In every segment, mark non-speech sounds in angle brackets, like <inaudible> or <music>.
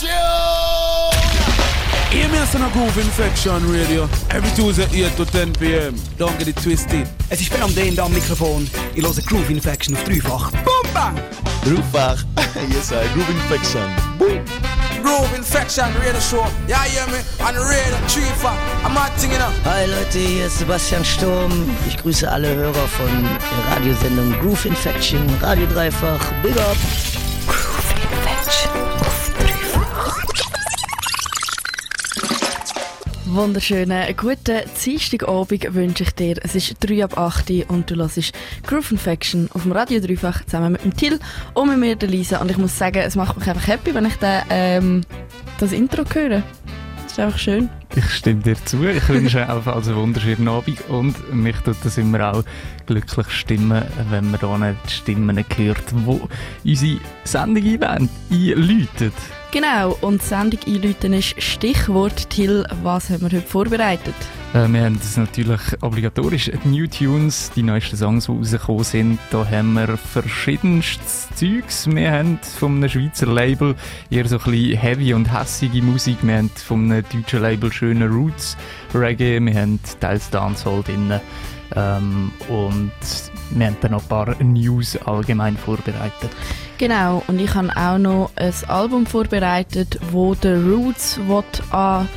Hear me as on a Groove Infection Radio. Every Tuesday 8 to 10 p.m. Don't get it twisted. Es ist Ben am den am Mikrofon. Ich höre Groove Infection auf dreifach. Boom, bang! Dreifach. <laughs> yes, I. Groove Infection. Boom. Groove Infection Radio Show. Yeah, hear me? On the radio, three fuck. I'm not thinking up. Hi Leute, hier ist Sebastian Sturm. Ich grüße alle Hörer von der Radiosendung Groove Infection, Radio Dreifach. Big up! Wunderschönen guten Dienstagabend wünsche ich dir. Es ist 3 ab 8 Uhr und du hörst Groove Infection auf dem Radio Dreifach zusammen mit dem Till und mit mir, der Lisa. Und ich muss sagen, es macht mich einfach happy, wenn ich den, ähm, das Intro höre. Das ist einfach schön. Ich stimme dir zu. Ich wünsche ebenfalls einen wunderschönen Abend und mich tut das immer auch glücklich stimmen, wenn man hier die Stimmen hört, die unsere Sendung einläuten. Genau, und die Sendung einläuten ist Stichwort. Till, was haben wir heute vorbereitet? Äh, wir haben das natürlich obligatorisch die New Tunes, die neuesten Songs, die rausgekommen sind. Da haben wir verschiedenstes Zeugs. Wir haben von einem Schweizer Label eher so ein bisschen heavy und hässige Musik. Wir haben von einem deutschen Label schöne Roots Reggae. Wir haben teils Dancehall drin. Ähm, und wir haben dann noch ein paar News allgemein vorbereitet. Genau, und ich habe auch noch ein Album vorbereitet, wo The Roots an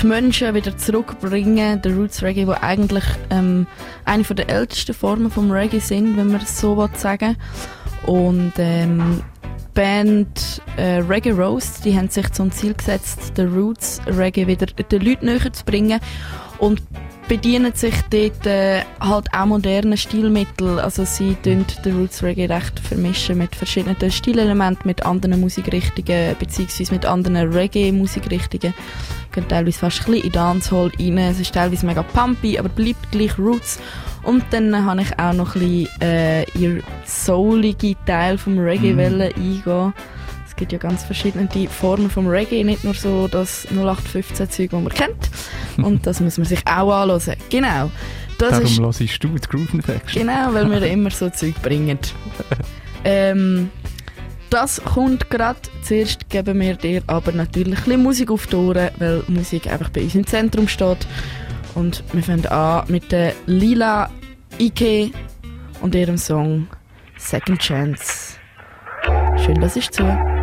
die Menschen wieder zurückbringen. The Roots Reggae, wo eigentlich ähm, eine der ältesten Formen vom Reggae sind, wenn man es so sagen Und ähm, Band äh, Reggae Roast, die haben sich zum Ziel gesetzt, The Roots Reggae wieder den Leuten näher zu bringen und bedienen sich dort äh, halt auch moderne Stilmittel. Also sie tun den Roots Reggae recht vermischen mit verschiedenen Stilelementen, mit anderen Musikrichtungen, beziehungsweise mit anderen Reggae-Musikrichtungen. Gehen teilweise fast ein bisschen in Dancehall rein. Es ist teilweise mega pumpy, aber bleibt gleich Roots. Und dann äh, habe ich auch noch ein bisschen äh, ihr soulige Teil vom Reggae mm. eingehen gibt ja ganz verschiedene Formen vom Reggae, nicht nur so das 0815-Zeug, das man kennt. <laughs> Und das muss man sich auch anschauen. Genau. Das Darum ist, hörst du die Groove Infection. Genau, weil wir <laughs> immer so Zeug bringen. ähm, das kommt gerade. Zuerst geben wir dir aber natürlich ein bisschen Musik auf die Ohren, weil Musik einfach bei uns im Zentrum steht. Und wir fangen an mit der Lila Ike und ihrem Song Second Chance. Schön, dass ich zu.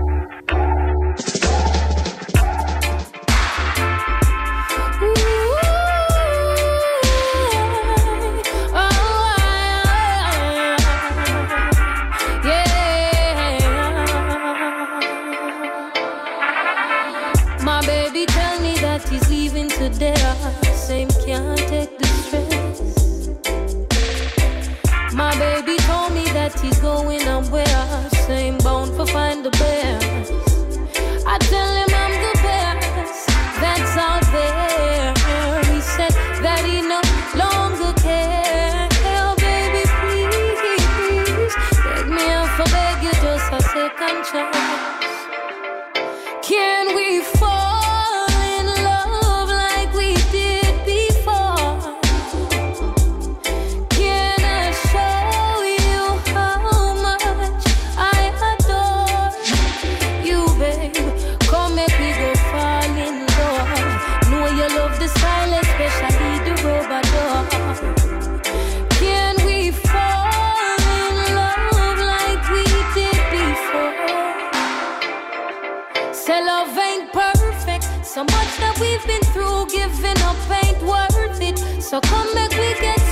So come back, we get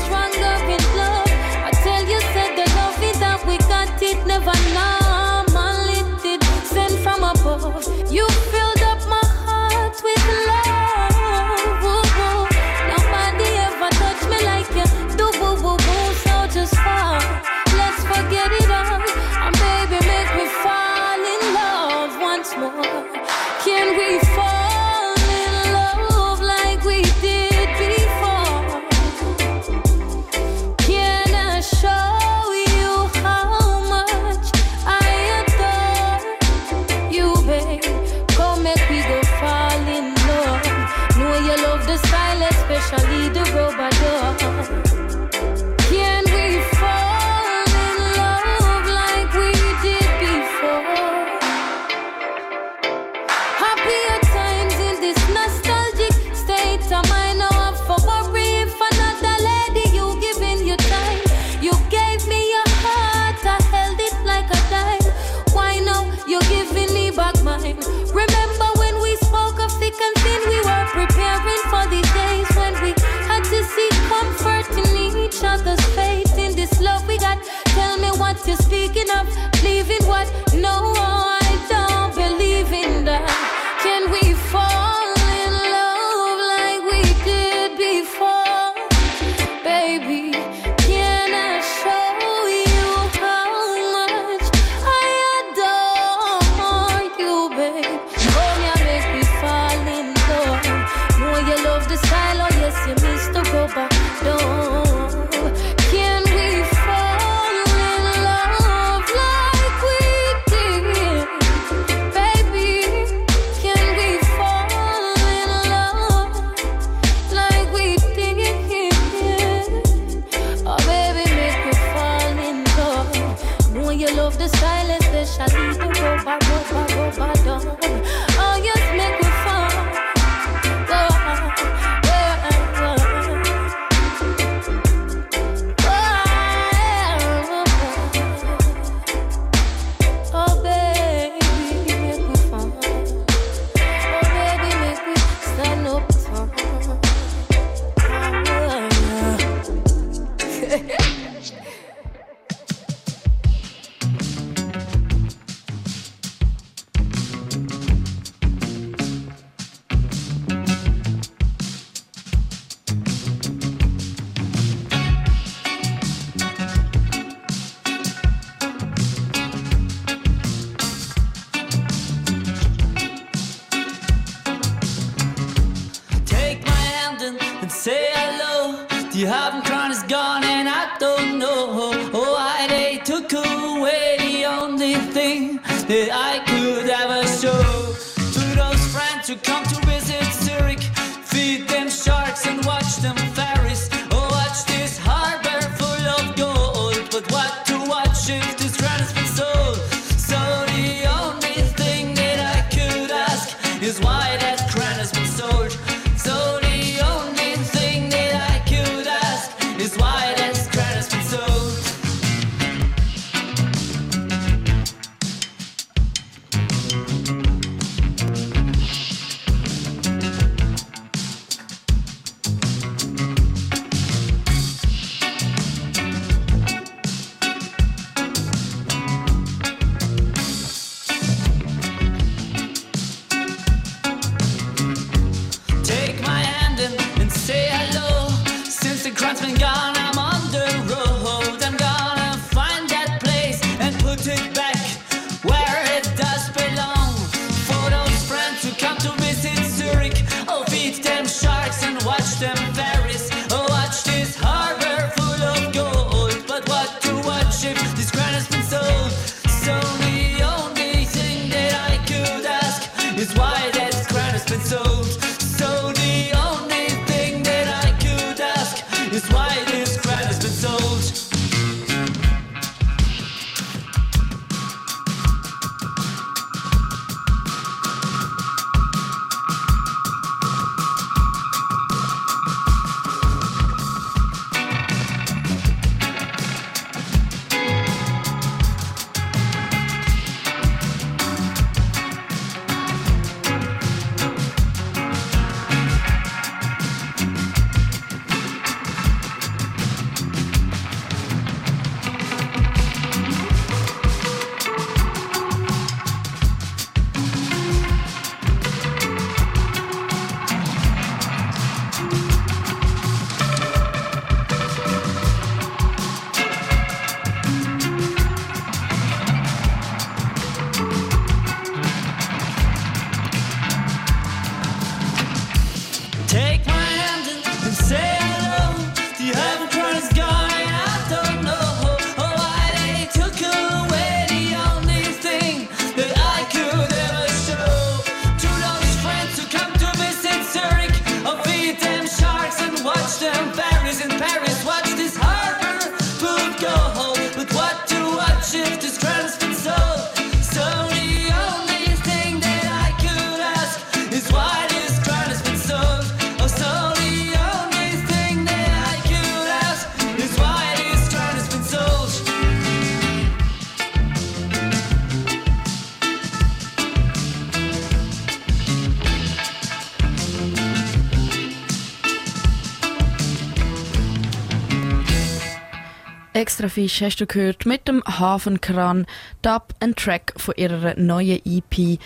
Extra Fisch hast du gehört mit dem Hafenkran Dub and Track von ihrer neuen EP.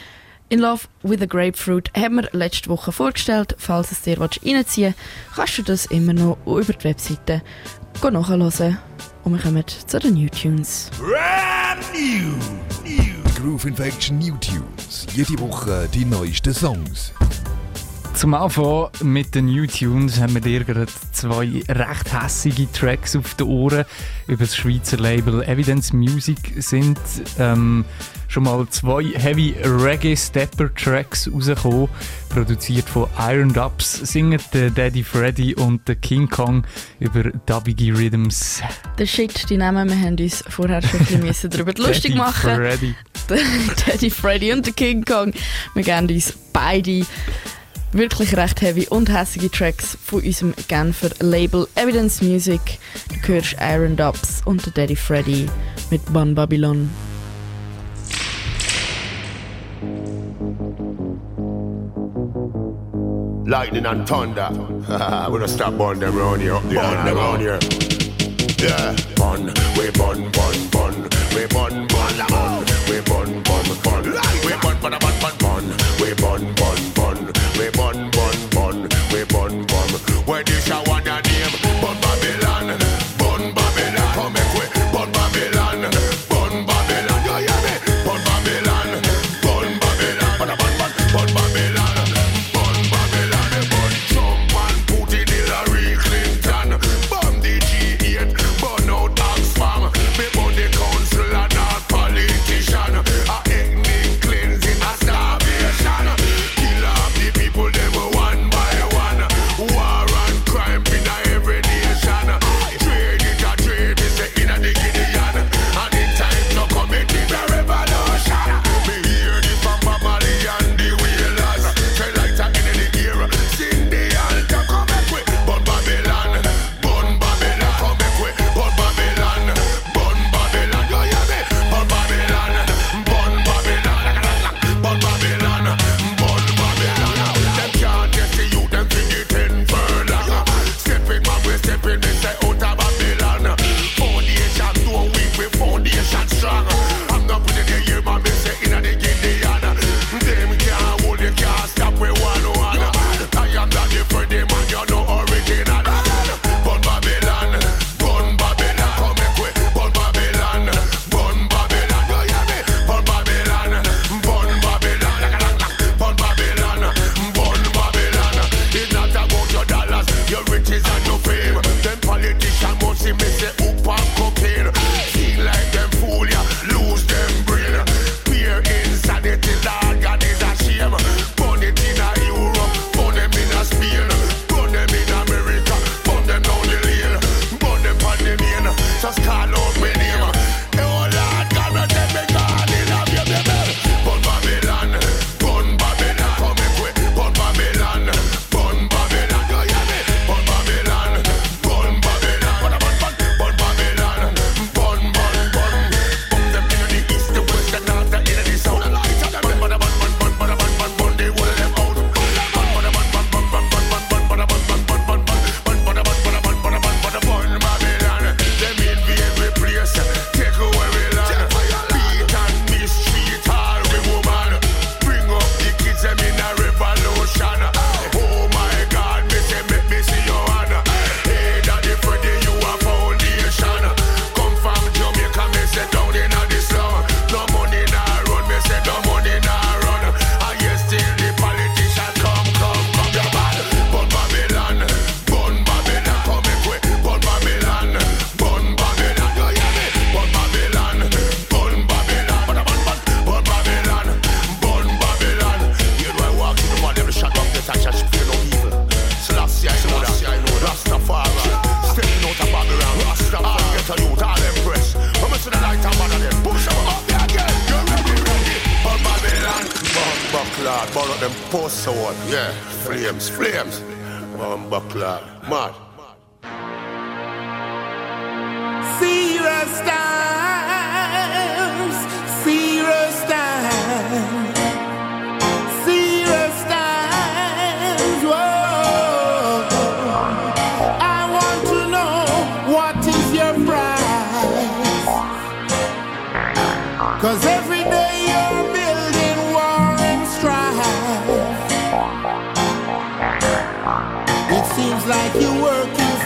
In Love with a Grapefruit haben wir letzte Woche vorgestellt. Falls es dir reinziehen willst, kannst du das immer noch über die Webseite go nachhören. Und wir kommen zu den New Tunes. Brand new. new. Groove Infection New Tunes. Jede Woche die neuesten Songs. Zum Anfang mit den New Tunes haben wir dir gerade zwei recht hässige Tracks auf den Ohren. Über das Schweizer Label Evidence Music sind ähm, schon mal zwei Heavy Reggae Stepper Tracks rausgekommen. Produziert von Iron Dubs singen der Daddy Freddy und der King Kong über dubbige Rhythms. Der Shit, die Namen, wir haben uns vorher schon ein bisschen <laughs> darüber lustig machen. Freddy. <laughs> Daddy Freddy und der King Kong. Wir geben uns beide wirklich recht heavy und hässige Tracks von unserem Genfer Label Evidence Music. Du hörst Iron Dubs und der Daddy Freddy mit Bun Babylon. lightning and thunder. we don't stop burn them round here, up there. And around here. Yeah, bun, we bun, bun, bun, we bun, bun, bun, we bun, bun, bun, we bun, bun, bun, bun, bun, we bun, bun, bun, we bun, bun,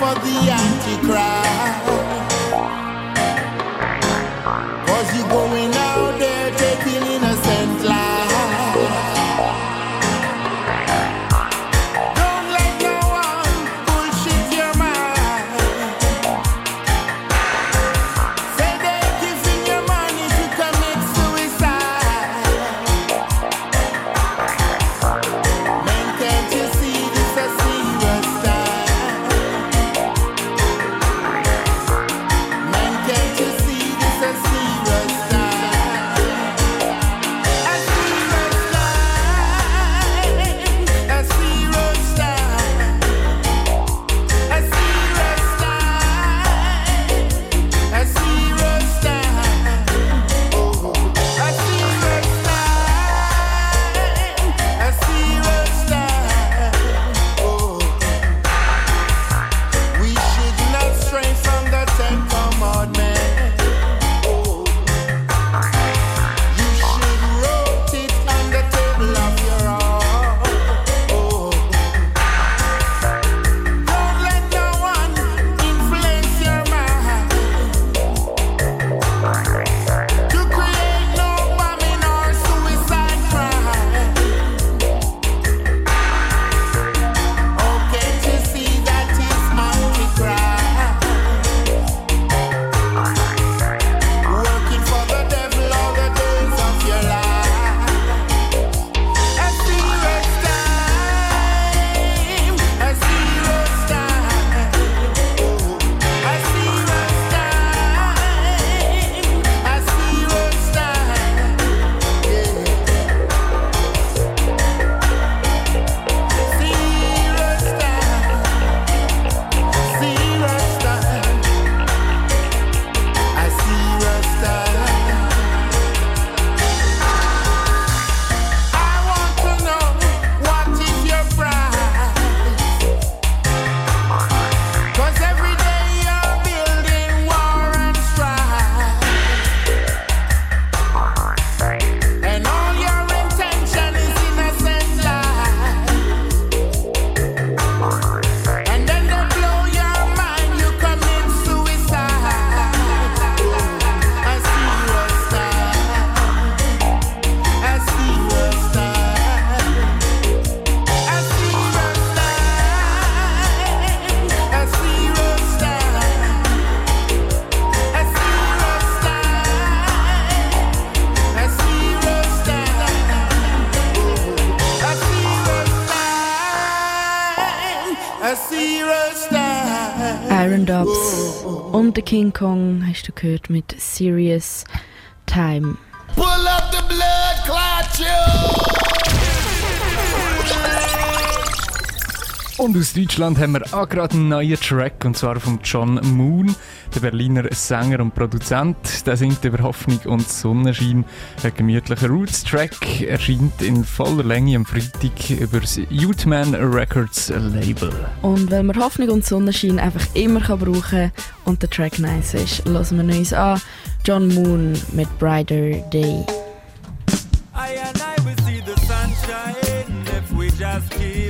for the Antichrist. Und der King Kong hast du gehört mit Serious Time. Pull up the blood clot! Und aus Deutschland haben wir auch gerade einen neuen Track, und zwar von John Moon. Berliner Sänger und Produzent. Der singt über Hoffnung und Sonnenschein. Ein gemütlicher Roots-Track erscheint in voller Länge am Freitag über das Youthman Records Label. Und weil man Hoffnung und Sonnenschein einfach immer kann brauchen kann und der Track nice ist, hören wir uns an. John Moon mit Brighter Day. I and I will see the sunshine if we just keep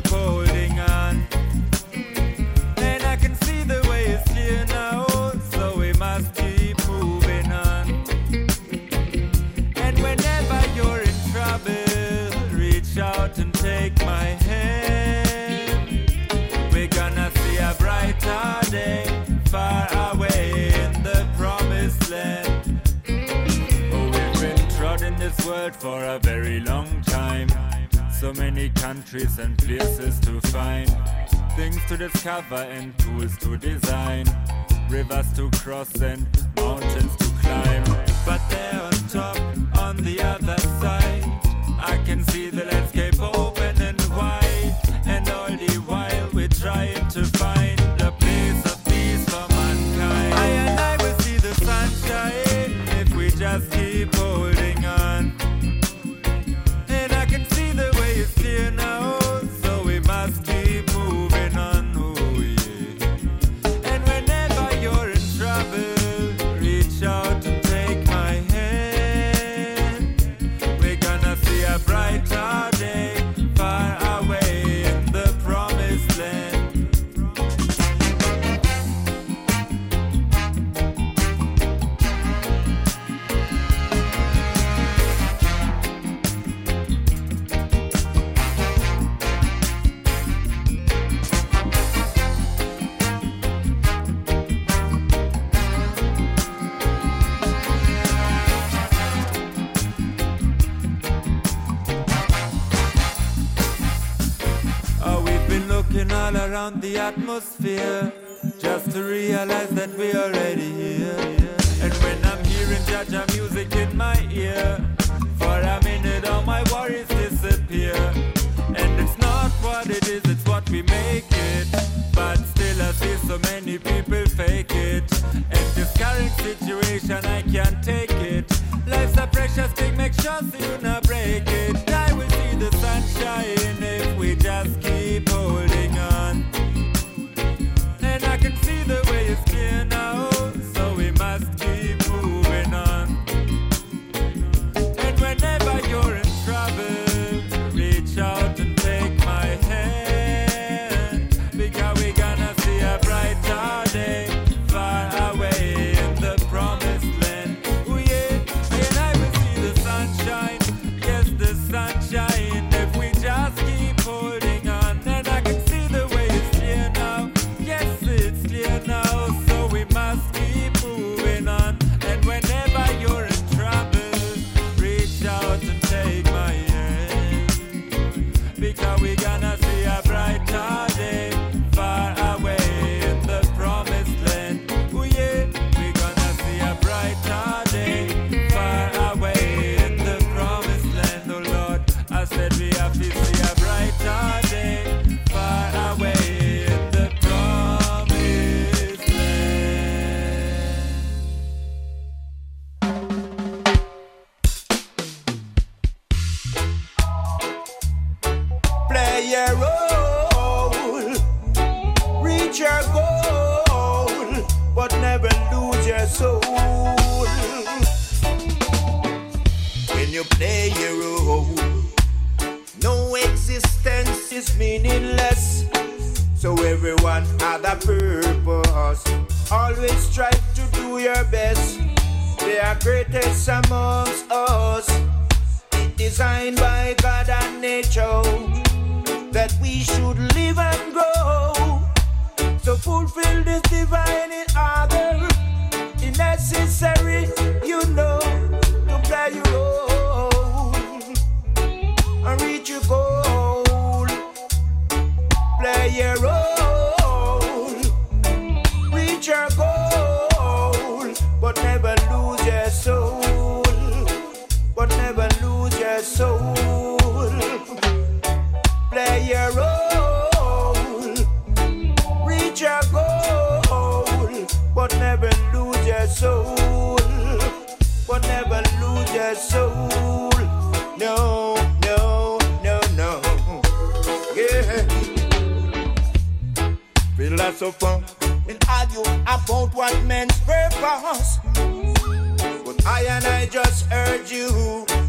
for a very long time. So many countries and places to find, things to discover and tools to design, rivers to cross and mountains to climb. But there on top, on the other side, I can see the landscape. Over atmosphere just to realize that we're already here. And when I'm hearing Jaja music in my ear, for a minute all my worries disappear. And it's not what it is, it's what we make it. But still, I see so many people fake it. And this current situation, I can't take it. Life's a precious thing, make sure so you not break it. Never lose your soul. When you play your role, no existence is meaningless. So everyone had a purpose. Always strive to do your best. They are greatest amongst us designed by God and nature that we should live and grow. So fulfill this divine in order, is necessary, you know, to play your role and reach your goal. Play your role, reach your goal, but never lose your soul but never lose your soul. Play your role, but never lose your soul. But never lose your soul. No, no, no, no. Yeah. Philosopher, will argue about what men's purpose. But I and I just urge you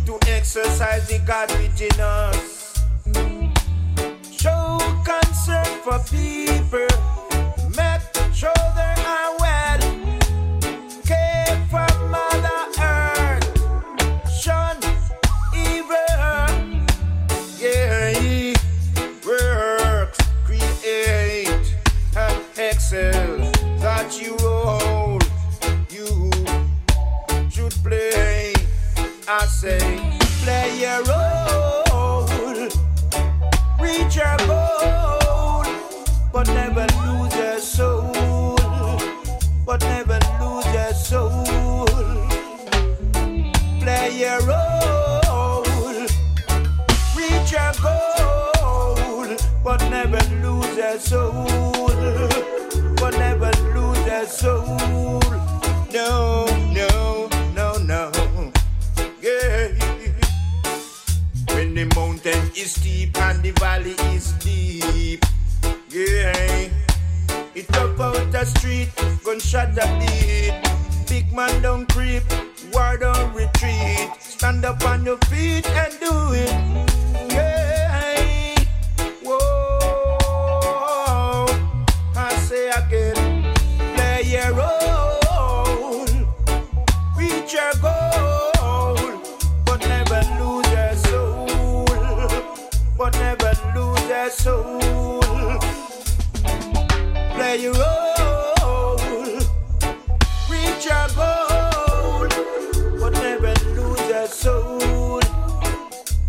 to exercise the God within us. Show concern for people, I say, play your role, reach your goal, but never lose your soul, but never lose your soul. Play your role, reach your goal, but never lose your soul, but never lose your soul. No, mountain is steep and the valley is deep. Yeah. It up out the street, gunshot a beat. Big man don't creep, war don't retreat. Stand up on your feet and do it. Yeah. Whoa. I say again, soul. Play your role, reach your goal, but never lose your soul.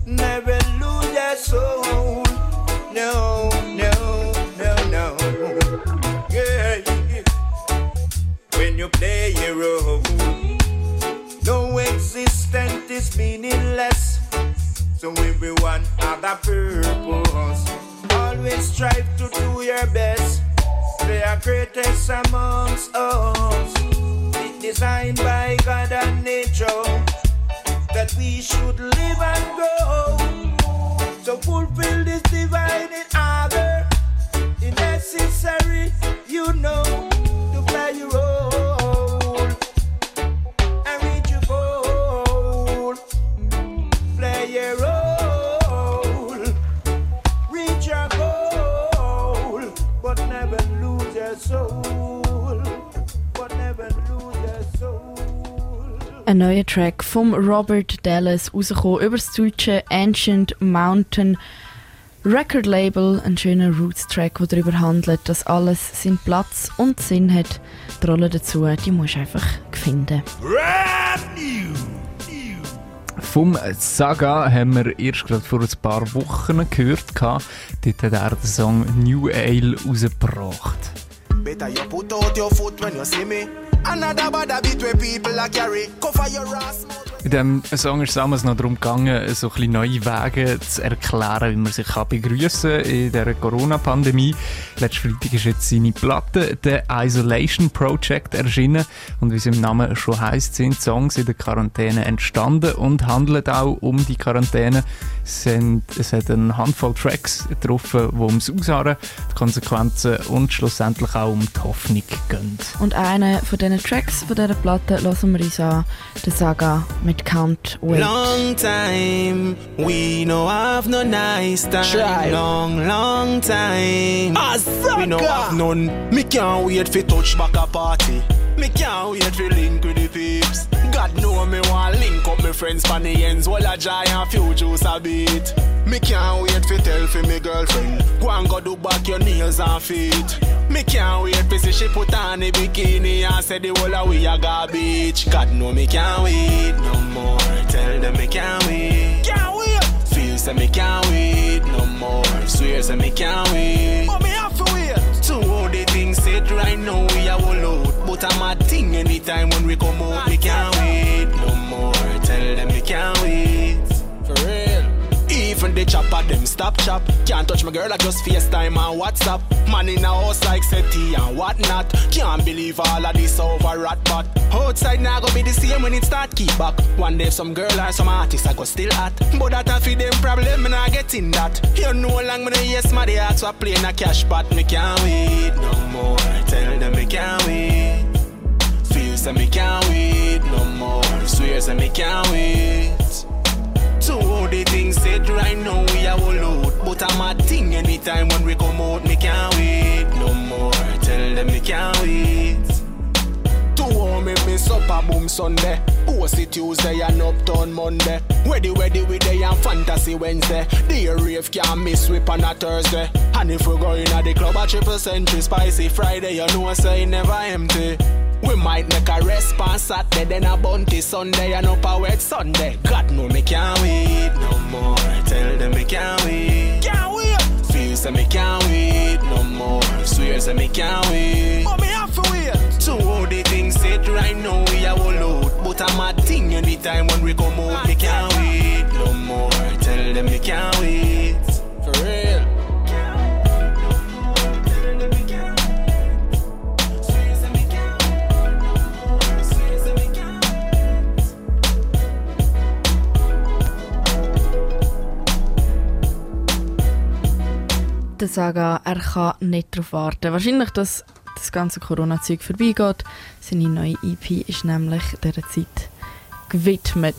Never lose your soul. No, no, no, no. Yeah. When you play your role, no existence is meaningless. So everyone have a purpose. Always strive to do your best. They are greatest amongst us. Designed by God and nature that we should live and grow. So fulfill this divine order. It's necessary, you know, to play your role Ein neuer Track vom Robert Dallas rausgekommen über das deutsche Ancient Mountain Record Label. Ein schöner Roots-Track, der darüber handelt, dass alles seinen Platz und Sinn hat. Die Rolle dazu, die musst du einfach finden. Brand new. Vom Saga haben wir erst gerade vor ein paar Wochen gehört. Dort hat er den Song New Ale rausgebracht. Better you put out your foot when you see me. Another bad habit where people are carry. Cover your ass. In diesem Song ist es damals noch darum gegangen, so ein neue Wege zu erklären, wie man sich kann in dieser Corona-Pandemie. Letzten Freitag ist jetzt seine Platte, The Isolation Project, erschienen. Und wie es im Namen schon heisst, sind Songs in der Quarantäne entstanden und handeln auch um die Quarantäne. Es, sind, es hat eine Handvoll Tracks getroffen, die ums Ausharren, die Konsequenzen und schlussendlich auch um die Hoffnung gehen. Und einen von diesen Tracks von dieser Platte hören wir uns an, der Saga Count Wait. Long time, we no have no nice time. Long, long time, we no have none. Me can't wait for touch back a party. Me can't wait for link with the peeps. God know me want link up my friends for the ends. While a and few juice a beat. Me can't wait for tell for me girlfriend. Go and go do back your nails and feet. Me can't wait for see she put on the bikini and say the whole of we a garbage. God know me can't wait no more. Tell them me can't wait. Can't wait. Feel say me can't wait no more. Swear say me can't wait. But me have to wait. To all the things said right now we a whole out. But I'm a thing anytime when we come out. Me can't the chopper, them stop chop. Can't touch my girl, I just FaceTime and WhatsApp. Man in a house like SETI and whatnot. Can't believe all of this over rat but Outside now go be the same when it start keep back. One day some girl or some artist I go still hot. But that a fi them problem, me not getting that. You know long no yes my heart so I play in a cash pot. Me can't wait no more. Tell them me can't wait. Feel say me can't wait no more. Swear say me can't wait. To all the things said right now we are all out But I'm a thing anytime when we come out Me can't wait no more. Tell them me can't wait. To all me miss up boom Sunday. Pussy Tuesday and Uptown Monday. Ready ready with day and Fantasy Wednesday. The rave can't miss whip on a Thursday. And if we go in at the club a triple century Spicy Friday. You know I say never empty we might make a response Saturday, then a bounty Sunday, and up a wet Sunday. God know me can't wait no more. Tell them me can't wait. Can't wait. Feel say me can't wait no more. Swear say me can't wait. But me have to wait. To all the things said right now we are all out. But I'm a thing anytime when we come out. Me can't wait no more. Tell them me can't wait. Der Saga, er kann nicht darauf warten. Wahrscheinlich, dass das ganze Corona-Zeug vorbeigeht. Seine neue EP ist nämlich dieser Zeit gewidmet.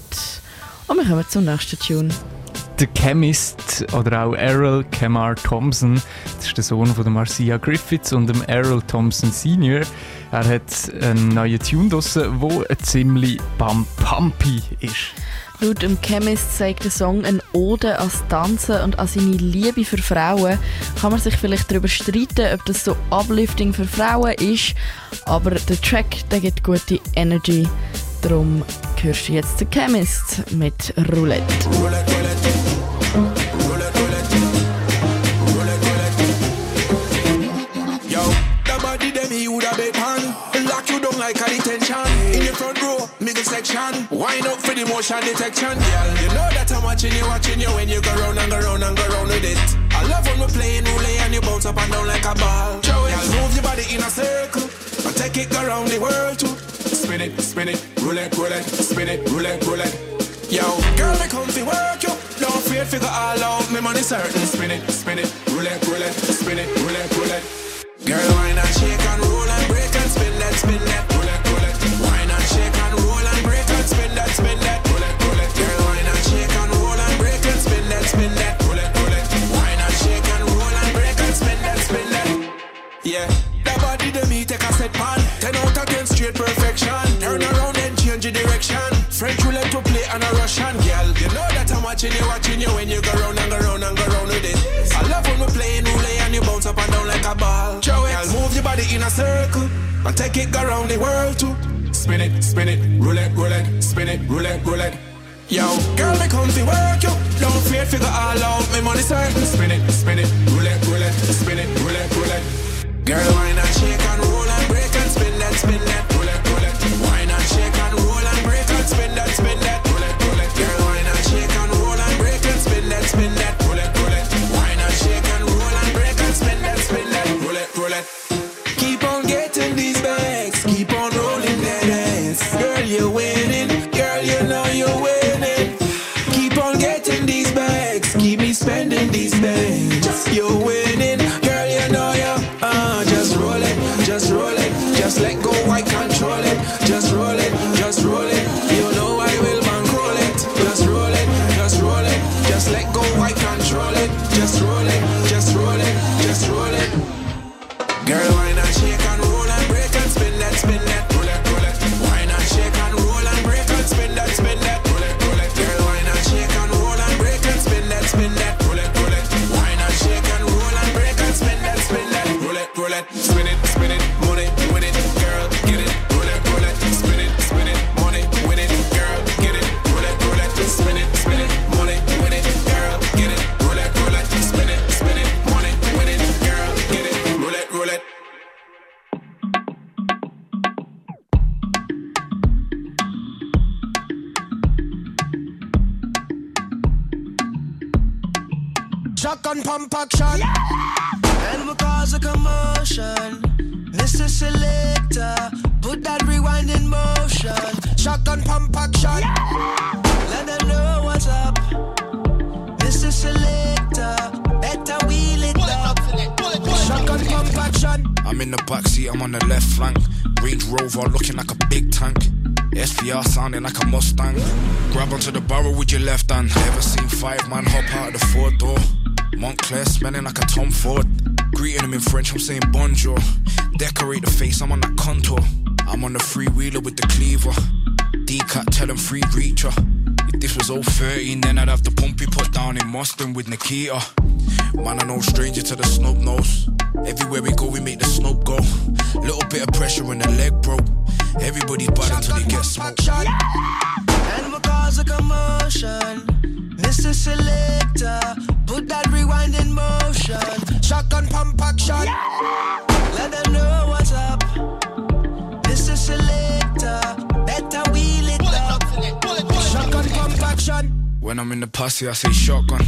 Und wir kommen zum nächsten Tune. Der Chemist oder auch Errol Kemar Thompson, das ist der Sohn von der Marcia Griffiths und dem Errol Thompson Senior. Er hat einen neuen Tune draussen, der ziemlich bam pumpy ist. Laut dem Chemist zeigt der Song eine Ode ans Tanzen und an seine Liebe für Frauen. Kann man sich vielleicht darüber streiten, ob das so uplifting für Frauen ist, aber der Track der gibt gute Energy. Darum hörst du jetzt den Chemist mit Roulette. Yo, the body them you da big hand Lock you down like a detention Wind up for the motion detection, girl. You know that I'm watching you, watching you when you go round and go round and go round with it. I love when we're playing roulette and you bounce up and down like a ball. It, move your body in a circle. And take it around the world too. Spin it, spin it, roulette, roulette, spin it, roulette, roulette. Yo, girl, me come to work you. Don't fear, figure all out. Me money certain. Spin it, spin it, roulette, roulette, spin it, roulette, roulette. Girl, wine and shake and roll and break and spin that, spin that, straight perfection. Turn around and change your direction. French roulette to play and a Russian girl. You know that I'm watching you, watching you when you go round and go round and go round with it. I love when we're playing roulette and you bounce up and down like a ball. Show it, move your body in a circle and take it go round the world too. Spin it, spin it, roulette, roulette, spin it, roulette, roulette. Yo, girl, me come to work you. Don't fear, figure all out. Me money certain. Spin it, spin it, roulette, roulette, spin it, roulette, roulette. Girl, wine and shake and roll and break and spin that, spin that, Shotgun pump action. And we cause a commotion. Mr. Selector, put that rewind in motion. Shotgun pump action. Let them know what's up. Mr. Selector, better wheel it up. Shotgun pump action. I'm in the backseat, I'm on the left flank. Range Rover looking like a big tank. SVR sounding like a Mustang. Grab onto the barrel with your left hand. Ever seen five man hop out of the four door? Montclair smelling like a Tom Ford. Greeting him in French, I'm saying bonjour. Decorate the face, I'm on that contour. I'm on the freewheeler with the cleaver. D-cut, tell him free reacher. If this was all 013, then I'd have the pumpy put down in Mustang with Nikita. Man, I no stranger to the snub nose. Everywhere we go, we make the snob go. Little bit of pressure in the leg, bro. Everybody's bad until they get smoked. We cause a commotion. Mr. Selector, put that rewind in motion. Shotgun pump action. Let them know what's up. Mr. Selector, better wheel it up. Shotgun pump action. When I'm in the posse, I say shotgun.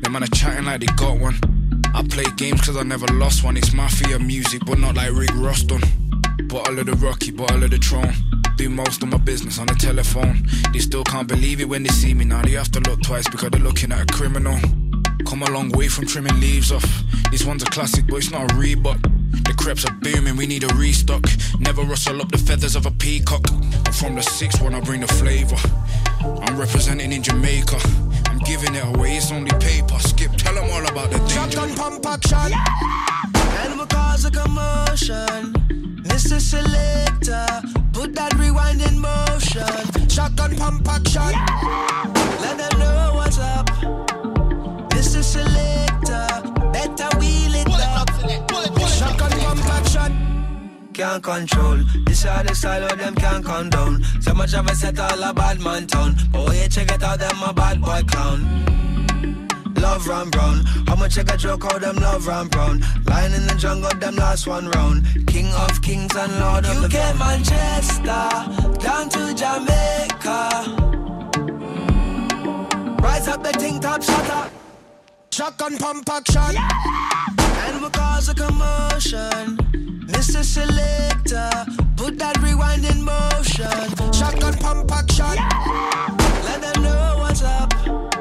Them man are chatting like they got one. I play games cause I never lost one. It's mafia music, but not like Rick Ross done. Bottle of the Rocky, bottle of the Tron. Do most of my business on the telephone. They still can't believe it when they see me now. They have to look twice because they're looking at a criminal. Come a long way from trimming leaves off. This one's a classic, but it's not a Reebok. The crepes are booming, we need a restock. Never rustle up the feathers of a peacock. I'm from the sixth one, I bring the flavor. I'm representing in Jamaica. I'm giving it away, it's only paper. Skip, tell them all about the danger. Shotgun pump action. And we cause a commotion. Mr. Selector, put that rewind in motion. Shotgun pump action. Let them know what's up. Mr. Selector, better wheel it up. Shotgun pump action. Can't control. This are the style of them can't condone. So much of a set all a bad man town. But when you check it out, them a bad boy clown. Love run brown. How much I got joke how them love run brown. Lion in the jungle, them last one round. King of kings and lord of the UK, Manchester, down to Jamaica. Rise up the ting top shutter. Shotgun pump action. And we cause a commotion. Mr. Selector, put that rewind in motion. Shotgun pump action. Let them know what's up.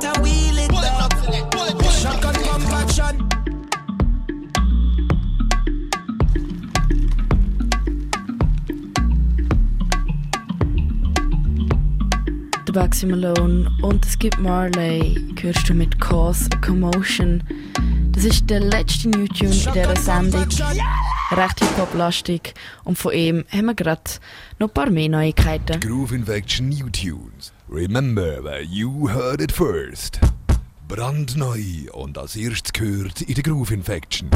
Selector, better wheel it up. Shotgun. Der Baxi Malone und es gibt Marley, hörst du mit Cause a Commotion. Das ist der letzte New Tune in dieser Sendung. Recht Hip-Hop-lastig und von ihm haben wir gerade noch ein paar mehr Neuigkeiten. Groove Infection New Tunes. Remember where you heard it first. Brandneu und als erstes gehört in der Groove Infection.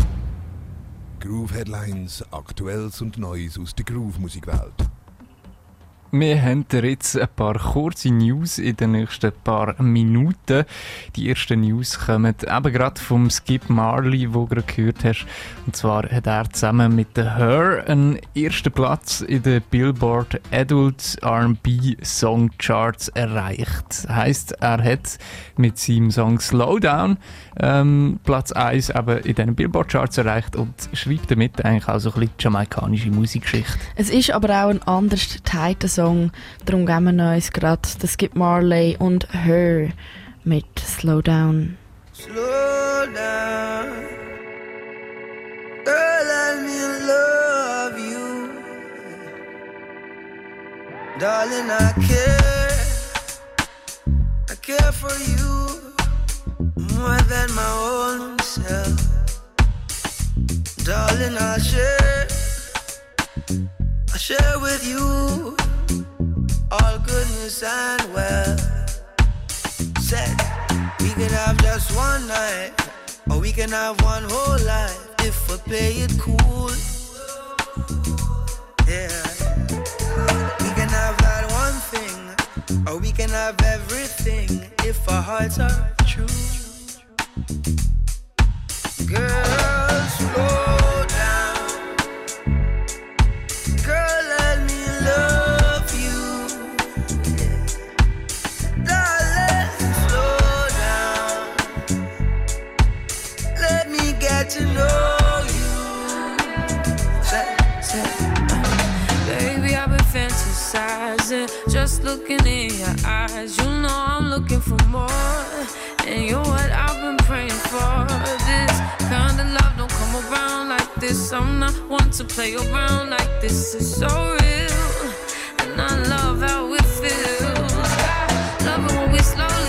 Groove Headlines, Aktuelles und Neues aus der Groove-Musikwelt. Wir haben jetzt ein paar kurze News in den nächsten paar Minuten. Die ersten News kommen eben gerade vom Skip Marley, wo du gerade gehört hast. Und zwar hat er zusammen mit der Her einen ersten Platz in den Billboard Adult R&B Song Charts erreicht. Heißt, er hat mit seinem Song Slowdown ähm, Platz 1 eben in den Billboard Charts erreicht und schreibt damit eigentlich auch so ein bisschen jamaikanische Musikgeschichte. Es ist aber auch ein anders geteilter darum geben wir uns gerade. Das gibt Marley und Her mit Slow Down. Slow down. Girl, let me love you. Darling, I care. I care for you more than my own self. Darling, I'll share. Share with you all goodness and wealth. Said we could have just one night, or we can have one whole life if we play it cool. Yeah, we can have that one thing, or we can have everything if our hearts are true. Girl, slow looking in your eyes. You know I'm looking for more, and you're what I've been praying for. This kind of love don't come around like this. I'm not one to play around like this. It's so real, and I love how it feels. I love it when we slowly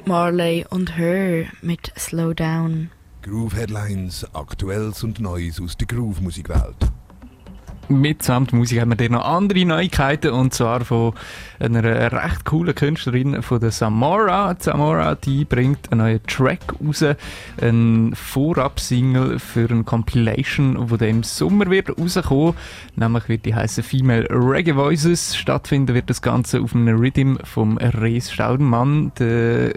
gibt Marley und Her mit Slow Down. Groove Headlines, Aktuelles und Neues aus der Groove-Musikwelt. Mitsamt Musik haben wir dann noch andere Neuigkeiten und zwar von einer recht coolen Künstlerin von der Samora. Samora, die bringt einen neuen Track raus, ein Vorab-Single für eine Compilation, die dann im Sommer wird rauskommen. Nämlich wird die heiße Female Reggae Voices stattfinden, wird das Ganze auf einem Rhythm vom Rees Staudenmann, der,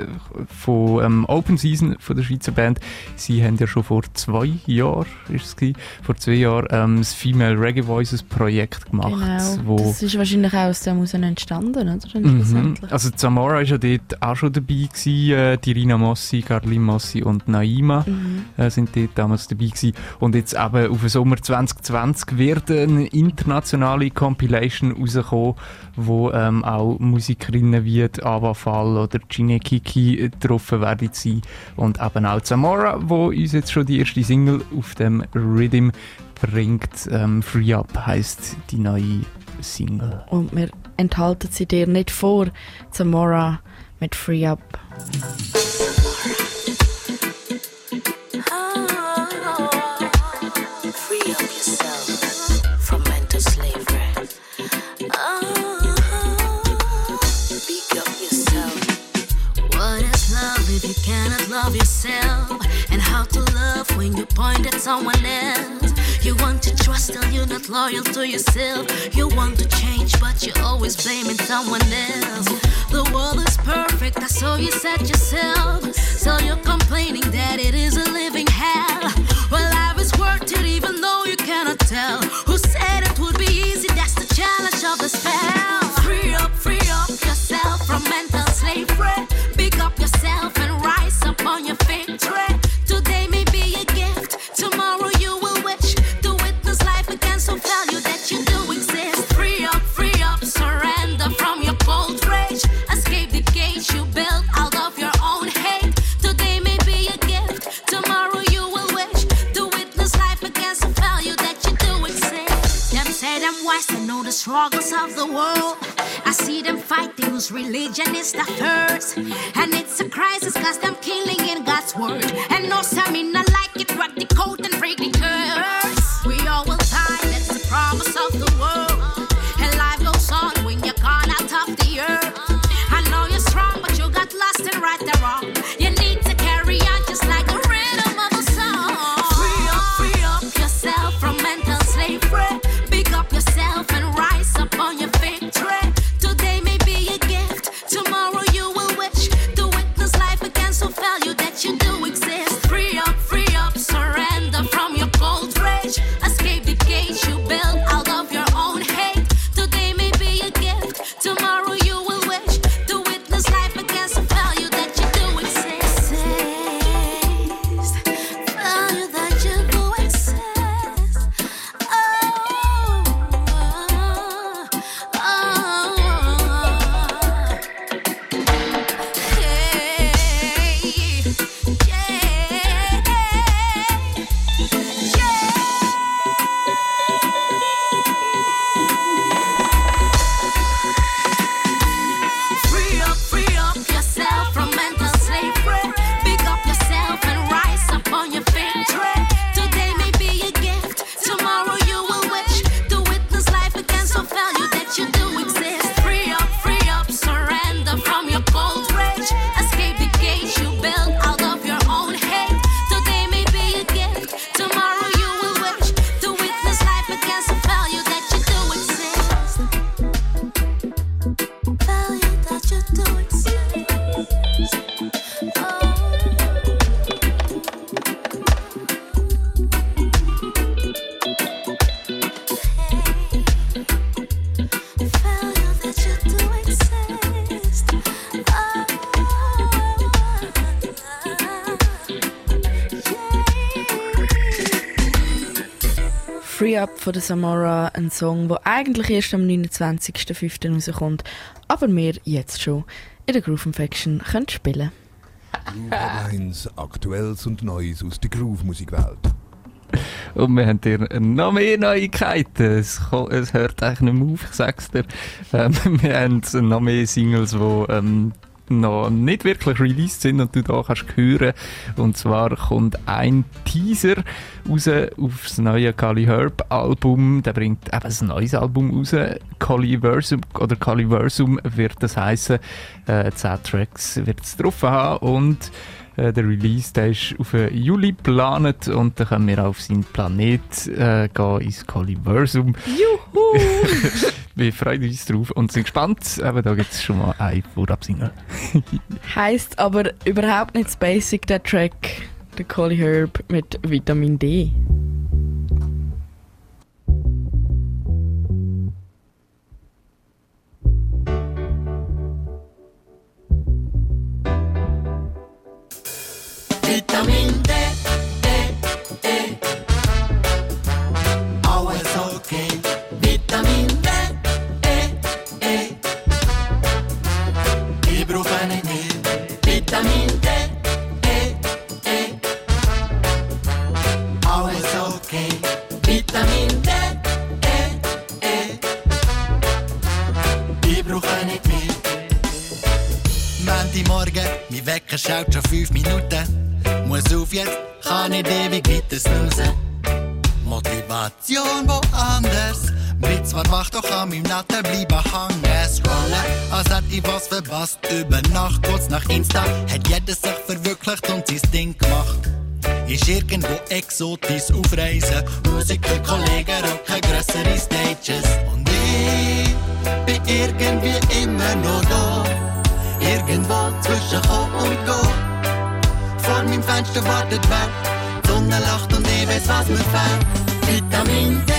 von ähm, Open Season von der Schweizer Band. Sie haben ja schon vor zwei Jahren, ist es gewesen, vor zwei Jahren ähm, das Female Reggae Voices Projekt gemacht, Genau. wo Das ist wahrscheinlich auch aus dem heraus entstanden, oder? Mhm. Also Zamora war ja dort auch schon dabei gewesen, äh, die Rina Mossi, Carlin Mossi und Naima Mhm. äh, sind dort damals dabei gewesen. Und jetzt eben auf den Sommer 2020 wird eine internationale Compilation rauskommen, wo ähm, auch Musikerinnen wie Ava Fall oder Gine Kiki getroffen werden sein. Und eben auch Zamora, wo uns jetzt schon die erste Single auf dem Rhythm bringt. Ähm, Free Up heisst die neue Single. Und wir enthalten sie dir nicht vor, Zamora mit Free Up. Free up yourself how to love when you point at someone else? You want to trust, still you're not loyal to yourself. You want to change, but you're always blaming someone else. The world is perfect, that's all you said yourself. So you're complaining that it is a living hell. Well, life is worth it, even though you cannot tell. Who said it would be easy? That's the challenge of the struggles of the world. I see them fighting whose religion is the first. And it's a crisis cause them killing in God's word. And no stamina von der Samara, ein Song, der eigentlich erst am 29.05. rauskommt, aber wir jetzt schon in der Groove Infection können spielen Headlines, Aktuelles und Neues aus der Groove-Musikwelt. Und wir haben dir noch mehr Neuigkeiten. Es, es hört eigentlich nicht mehr auf, ich sag's dir. Ähm, <laughs> wir haben noch mehr Singles, die ähm, noch nicht wirklich released sind und du da kannst hören. Und zwar kommt ein Teaser raus auf das neue Kali Herb Album. Der bringt eben ein neues Album raus. Kaliversum oder Kaliversum wird das heißen. Äh, 10 Tracks wird es drauf haben und äh, der Release der ist auf Juli geplant und dann können wir auf seinen Planet äh, gehen, ins Kaliversum. Juhu! <laughs> wir freuen uns drauf und sind gespannt. Aber da gibt es schon mal ein Vorabsingle. <laughs> Heißt aber überhaupt nicht basic, der Track, der Collie Herb mit Vitamin D. mein Wecker schaut schon fünf Minuten. Muss auf jetzt, kann nicht ewig weiter snoozen. Motivation woanders. Bin zwar wach, doch an meinem Natten bleiben hängen. Scrollen, als hätte ich was verpasst. Über Nacht, kurz nach Insta, hat jeder sich verwirklicht und sein Ding gemacht. Ist irgendwo exotisch aufreisen. Musiker, Kollegen rocken grössere Stages. Und ich bin irgendwie immer noch da. Irgendwo zwischen Kommen und Go. Vor meinem Fenster wartet wer. Die Sonne lacht und ich weiß, was mir fehlt. Vitamin D,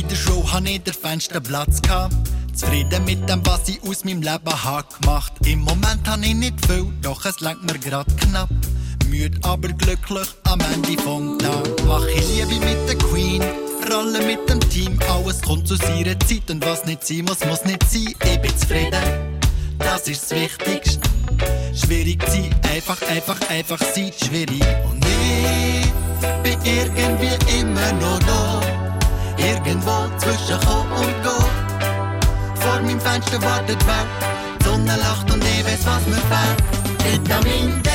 in der Show hatte ich den Fensterplatz. gehabt. Zufrieden mit dem, was ich aus meinem Leben habe gemacht. Im Moment habe ich nicht viel, doch es lenkt mir grad knapp. Müde, aber glücklich am Ende vom Tag. Mach ich Liebe mit der Queen, rolle mit dem Team. Alles kommt zu seiner Zeit und was nicht sein muss, muss nicht sein. Ich bin zufrieden, das ist das Wichtigste. Schwierig sein, einfach, einfach, einfach sein, schwierig. Und ich bin irgendwie immer noch da. Irgendwo zwischen Kommen und Go. Vor meinem Fenster wartet wer. Die Sonne lacht und ich weiß, was mir fehlt. Vitamin D,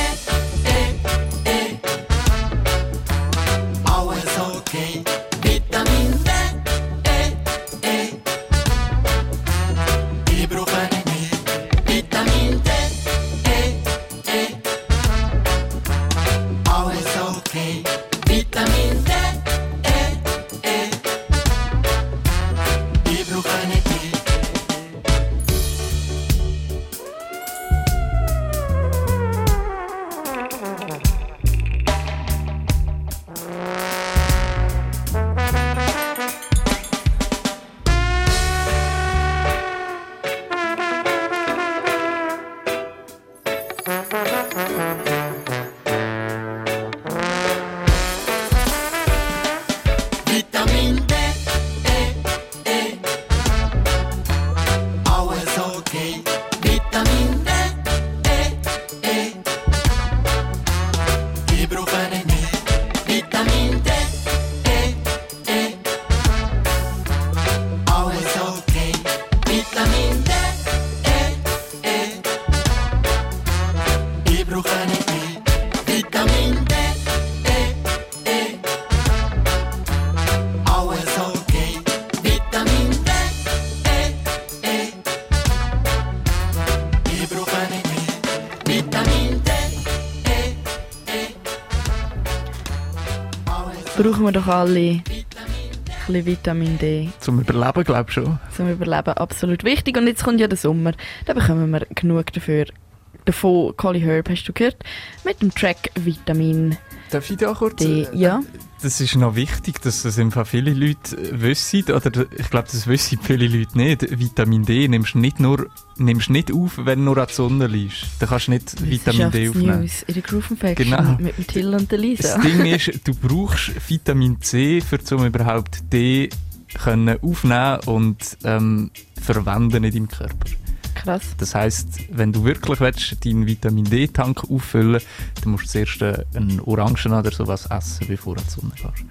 Brauchen wir doch alle ein bisschen Vitamin D Zum Überleben, glaube ich schon. zum Überleben. Absolut wichtig. Und jetzt kommt ja der Sommer. Da bekommen wir genug dafür. Davon, Collie Herb hast du gehört, mit dem Track Vitamin. Darf ich da kurz? D, ja. Das ist noch wichtig, dass das im Fall viele Leute äh, wissen, oder ich glaube, das wissen viele Leute nicht. Vitamin D nimmst du nicht nur nimmst nicht auf, wenn du nur an die Sonne liegst. Dann kannst du nicht Vitamin D aufnehmen. News in der Groove Infection Genau. mit dem Till und der Lisa. Das Ding ist, du brauchst Vitamin C, für zum überhaupt D können aufnehmen und ähm, verwenden in deinem Körper. Krass. Das heisst, wenn du wirklich willst, deinen Vitamin D-Tank auffüllen dann musst du zuerst äh, einen Orangen oder sowas essen, bevor du an die Sonne gehst.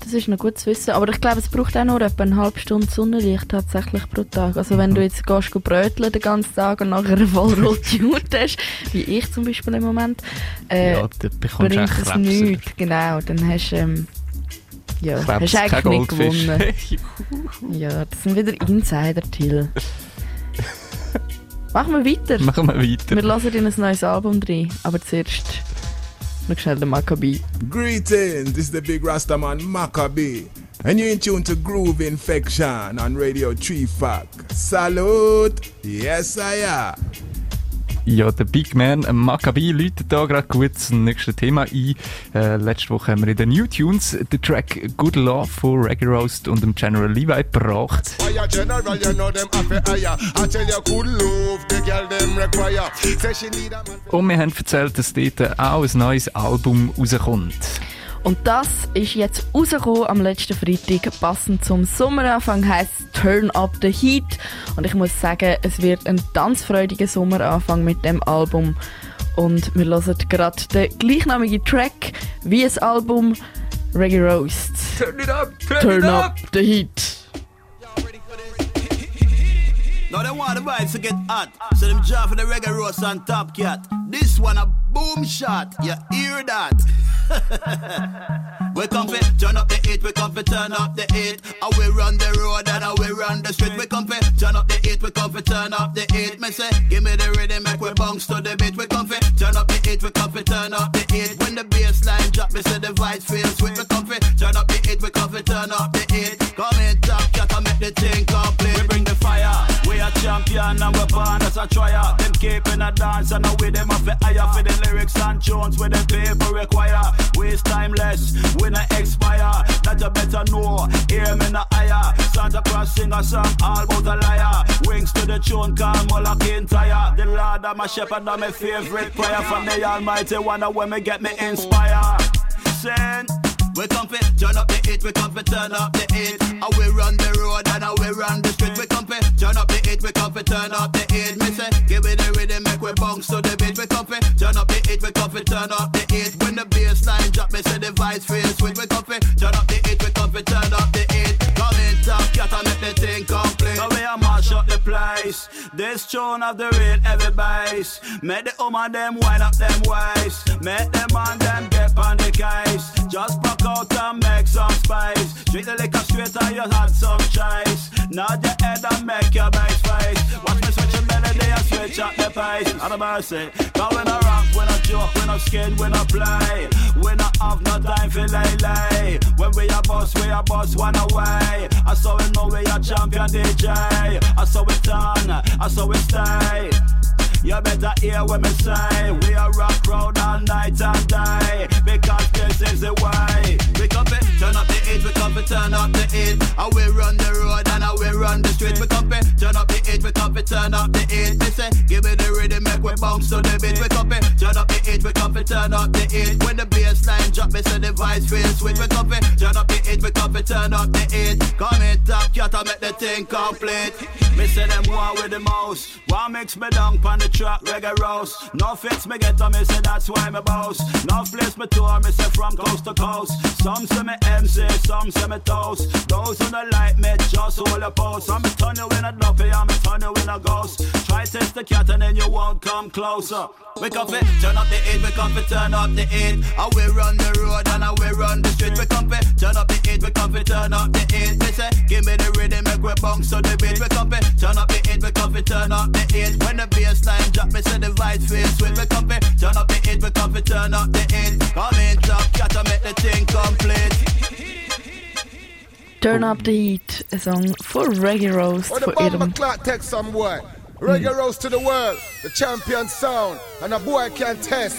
Das ist noch gut zu wissen. Aber ich glaube, es braucht auch nur etwa eine halbe Stunde Sonnenlicht tatsächlich pro Tag. Also wenn du jetzt gehst go bröteln den ganzen Tag und nachher eine vollrote <laughs> Haut hast, wie ich zum Beispiel im Moment, äh, Ja, dann bekommst du bringt echt es nichts. Genau, dann hast du... Ähm, ja, Krebs, hast du eigentlich nicht gewonnen. <laughs> ja, das sind wieder Insider, Till. Machen wir weiter. Machen wir weiter. Wir lassen in ein neues Album rein, aber zuerst noch schnell den Maccabi. Greetings, this is the big Rastaman Maccabee, and you're in tune to Groove Infection on Radio Tree Fuck. Salute, yes I am. Ja, der Big Man äh, Maccabi läutet da gerade gut zum nächsten Thema ein. Äh, letzte Woche haben wir in den New Tunes den Track Good Love von Reggae Roast und dem General Levi gebracht. Man. Und wir haben erzählt, dass dort auch ein neues Album rauskommt. Und das ist jetzt rausgekommen am letzten Freitag, passend zum Sommeranfang, heisst Turn Up the Heat. Und ich muss sagen, es wird ein tanzfreudiger Sommeranfang mit dem Album. Und wir hören gerade den gleichnamigen Track wie das Album Reggae Roast. Turn it up, turn, Turn it up. up the heat. Now they want the vibes to get hot. So them draw for the reggae roast on top cat. This one a boom shot. You hear that? <laughs> we come fi turn up the heat, we come fi turn up the heat. I will run the road and will run the street. We come fi turn up the heat, we come fi turn up the heat. Me say, give me the rhythm, make we bounce to the beat. We come fi turn up the heat, we come fi turn up the heat. When the bass line drop, me say the vibes feel sweet. We come turn up the heat, we come fi turn up the heat. Come in top cat and make the thing champion and we're born as a trier. Them keeping a dance and now with them off the higher for the lyrics and tunes with the people require. Waste timeless, we not expire. That you better know. Hear me not higher. Santa Claus sing a song all about a liar. Wings to the tune, call Moloch entire. The Lord of my shepherd and my favorite prayer from the Almighty one when me get me inspired. Send. We come fi turn up the heat, we come fi turn up the heat. I will run the road and will run the street. We come fi turn up the heat, we come fi turn up the heat. Me say, give me the rhythm, make we bounce to the beat. We come fi turn up the heat, we come fi turn up the heat. When the bass line drop, me say the feel sweet. We come fi turn up the heat, we come fi turn up place. This tune of the real bass. Make the woman them wind up them waist. Make them man them get on the case. Just rock out and make some space. Treat the liquor straight and you had some choice. Nod your head and make your bass face. Watch me switch the melody switch up the pace. And the mercy. Cause when I rock, when I joke, when I skin, when I play. When I have no time for lay lay. When we a boss, we a boss one away. I saw we know we a champion DJ. I saw we turn, I saw we stay. You better hear what me say. We are rock round all night and day. Because this is the way. We fi turn up the heat, we fi turn up the heat. I will run the road and I will run the street. We fi turn up the heat, we fi turn up the heat. They say, give me the rhythm, make we bounce to the beat. We fi turn up the heat, we fi turn up the heat. When the bass line drop, say the vibes feel sweet. We fi turn up the heat, we fi turn up the heat. Come in top cat and make the thing complete. Me say them one with the mouse. One mix me down on the track, reggae roast. No fits me get on me say that's why me boss. No place me tour, me say from coast to coast. Some say me MC, some say me toast. Those who don't like me just hold a post. I'm turn you in a duppy, I'm turn you in a ghost. Try test the cat and then you won't come closer. We come turn up the heat, we come turn up the heat. I will run the road and I will run the street. We come turn up the heat, we come turn up the heat. They say, give me the rhythm, make we bounce to the beat. We come turn up the heat, we come turn up the heat. When the bass line drop, me say the vibes feel sweet. We come turn up the heat, we come turn up the heat. Come in top, cat and make the thing complete. Turn Up the Heat, ein Song von Reggae Roast von ihrem clock takes some boy. Reggae roast to the world, the champion sound, and a boy can test.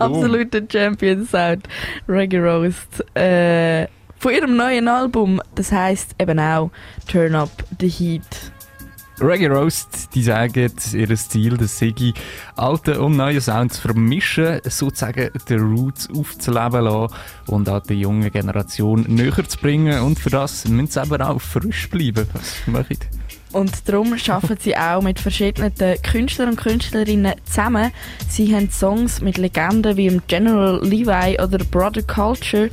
Absoluter Champion Sound. Reggae Roast. Äh, von ihrem neuen Album, das heißt eben auch Turn Up the Heat. Reggae Roast, die sagen, ihr Ziel, das sei, alte und neue Sounds zu vermischen, sozusagen die Roots aufzuleben lassen und auch die junge Generation näher zu bringen. Und für das müssen sie aber auch frisch bleiben. Was mache ich? Und darum arbeiten sie auch mit verschiedenen Künstlern und Künstlerinnen zusammen. Sie haben Songs mit Legenden wie General Levi oder Brother Culture,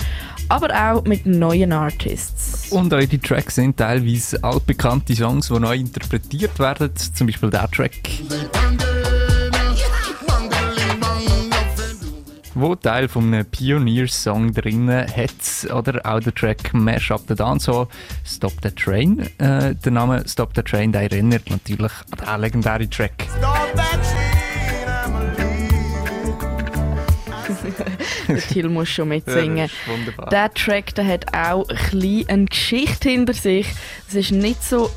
aber auch mit neuen Artists. Und auch die Tracks sind teilweise altbekannte Songs, die neu interpretiert werden. Zum Beispiel der Track. Wo Teil von einem Pioneer-Song drinnen hat, oder auch der Track Mash Up the Dancehall, Stop the Train. Äh, der Name Stop the Train, der erinnert natürlich an den legendären Track. der Till muss schon mitsingen. Ja, das ist wunderbar. der Track der hat auch ein eine Geschichte hinter sich. Es ist nicht so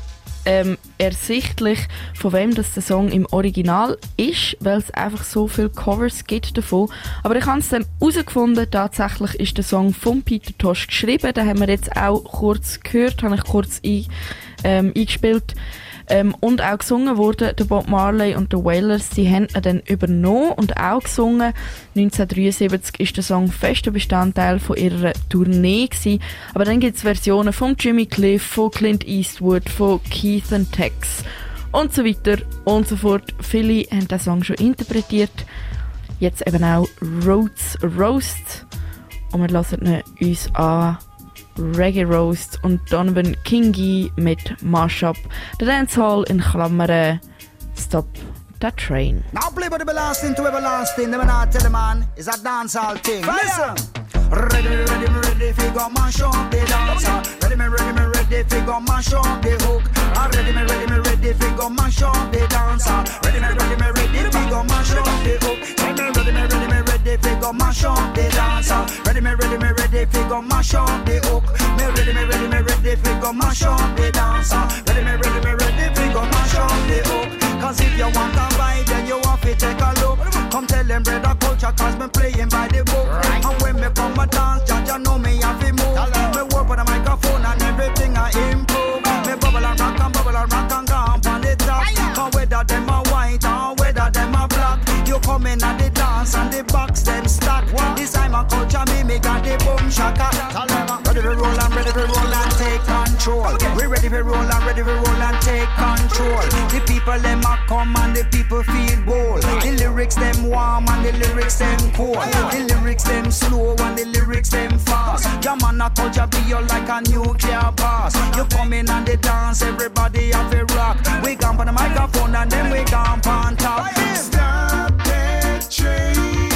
ähm, ersichtlich, von wem das der Song im Original ist, weil es einfach so viele Covers gibt davon. Aber ich habe es dann herausgefunden, tatsächlich ist der Song von Peter Tosh geschrieben. Den haben wir jetzt auch kurz gehört, habe ich kurz ein, ähm, eingespielt. Ähm, und auch gesungen wurde der Bob Marley und der Wailers, die haben ihn dann übernommen und auch gesungen. 1973 ist der Song fester Bestandteil von ihrer Tournee gewesen. Aber dann gibt es Versionen von Jimmy Cliff, von Clint Eastwood, von Keith and Tex und so weiter und so fort. Viele haben den Song schon interpretiert. Jetzt eben auch Rhodes Roast. Und wir lassen ihn uns an. Reggae Roast und Donovan Kingi mit Mashup. Der Dancehall in Klammern Stop the Train. Now play the everlasting to everlasting. Them not tell the man it's a dancehall thing. Listen. Ready, ready, me, ready, fi go mash up the dancer. Ready, me, ready, me, ready, fi go mash up the hook. Ah, Ready, me, ready, me, ready, fi go mash up the dancer. Ready, me, ready, me, ready, fi go mash up the hook. Ready, me, ready, me, ready, ready, fi go mash up the dancer. Ready, me, ready, me, ready, fi go mash up the hook. Me ready, me, ready, me, ready, fi go mash up the dancer. Ready, me, ready, me, ready, fi go mash up the hook. Cause if you want a ride, then you have to take a look. Come tell them brother culture, cause me playing by the book. And when me come a dance, judge, you know me have to move. Me work with a microphone and everything I improve. Me bubble and rock and bubble and rock and go on the top. Cause whether them a white or whether them a black, you come in at the dance and the stack. This time a culture me, me got the boom shaka. Uh, ready to roll and ready to roll and take control. We ready to roll and ready to roll and take control. The people them a come and the people feel bold. The lyrics them warm and the lyrics them cold. The lyrics them slow and the lyrics them fast. Your man a culture be you like a nuclear blast. You come in and the dance, everybody have a rock. We gone on the microphone and then we gone on top. Stop that train,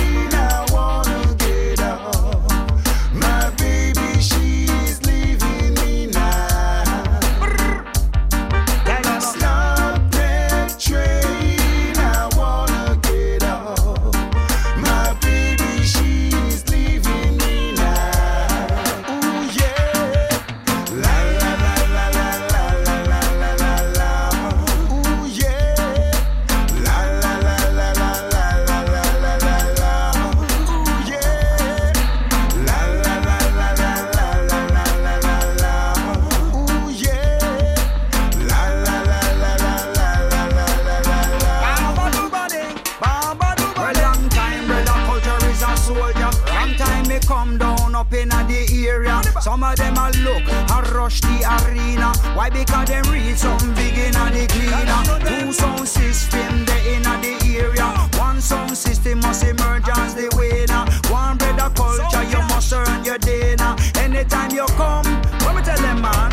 rush the arena. Why? Because them read something big in the cleaner. Two sound system they in the area. One sound system must emerge as the winner. One brother culture you must earn your dinner. Anytime you come, let me tell them man.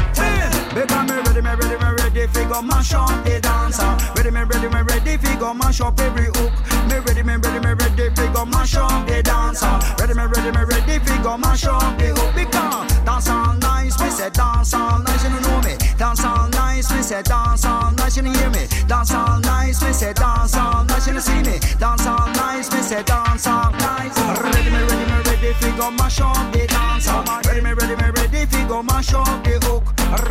Because me ready, me ready, me ready fi go mash up the dancer. Ready, me ready, me ready fi go mash up every hook. Me ready, me ready, me ready go mash up the dancer. Ready, me ready, me ready fi go mash up the hook. Because dance all nice, me say dance all nice, you know me. Dance all nice, me say dance all nice, you hear me. Dance all nice, me say dance all nice, you see me. Dance all nice, me say dance all nice. Ready, me ready, me ready fi go mash up the dancer. Ready, me ready, me ready fi go mash up the hook.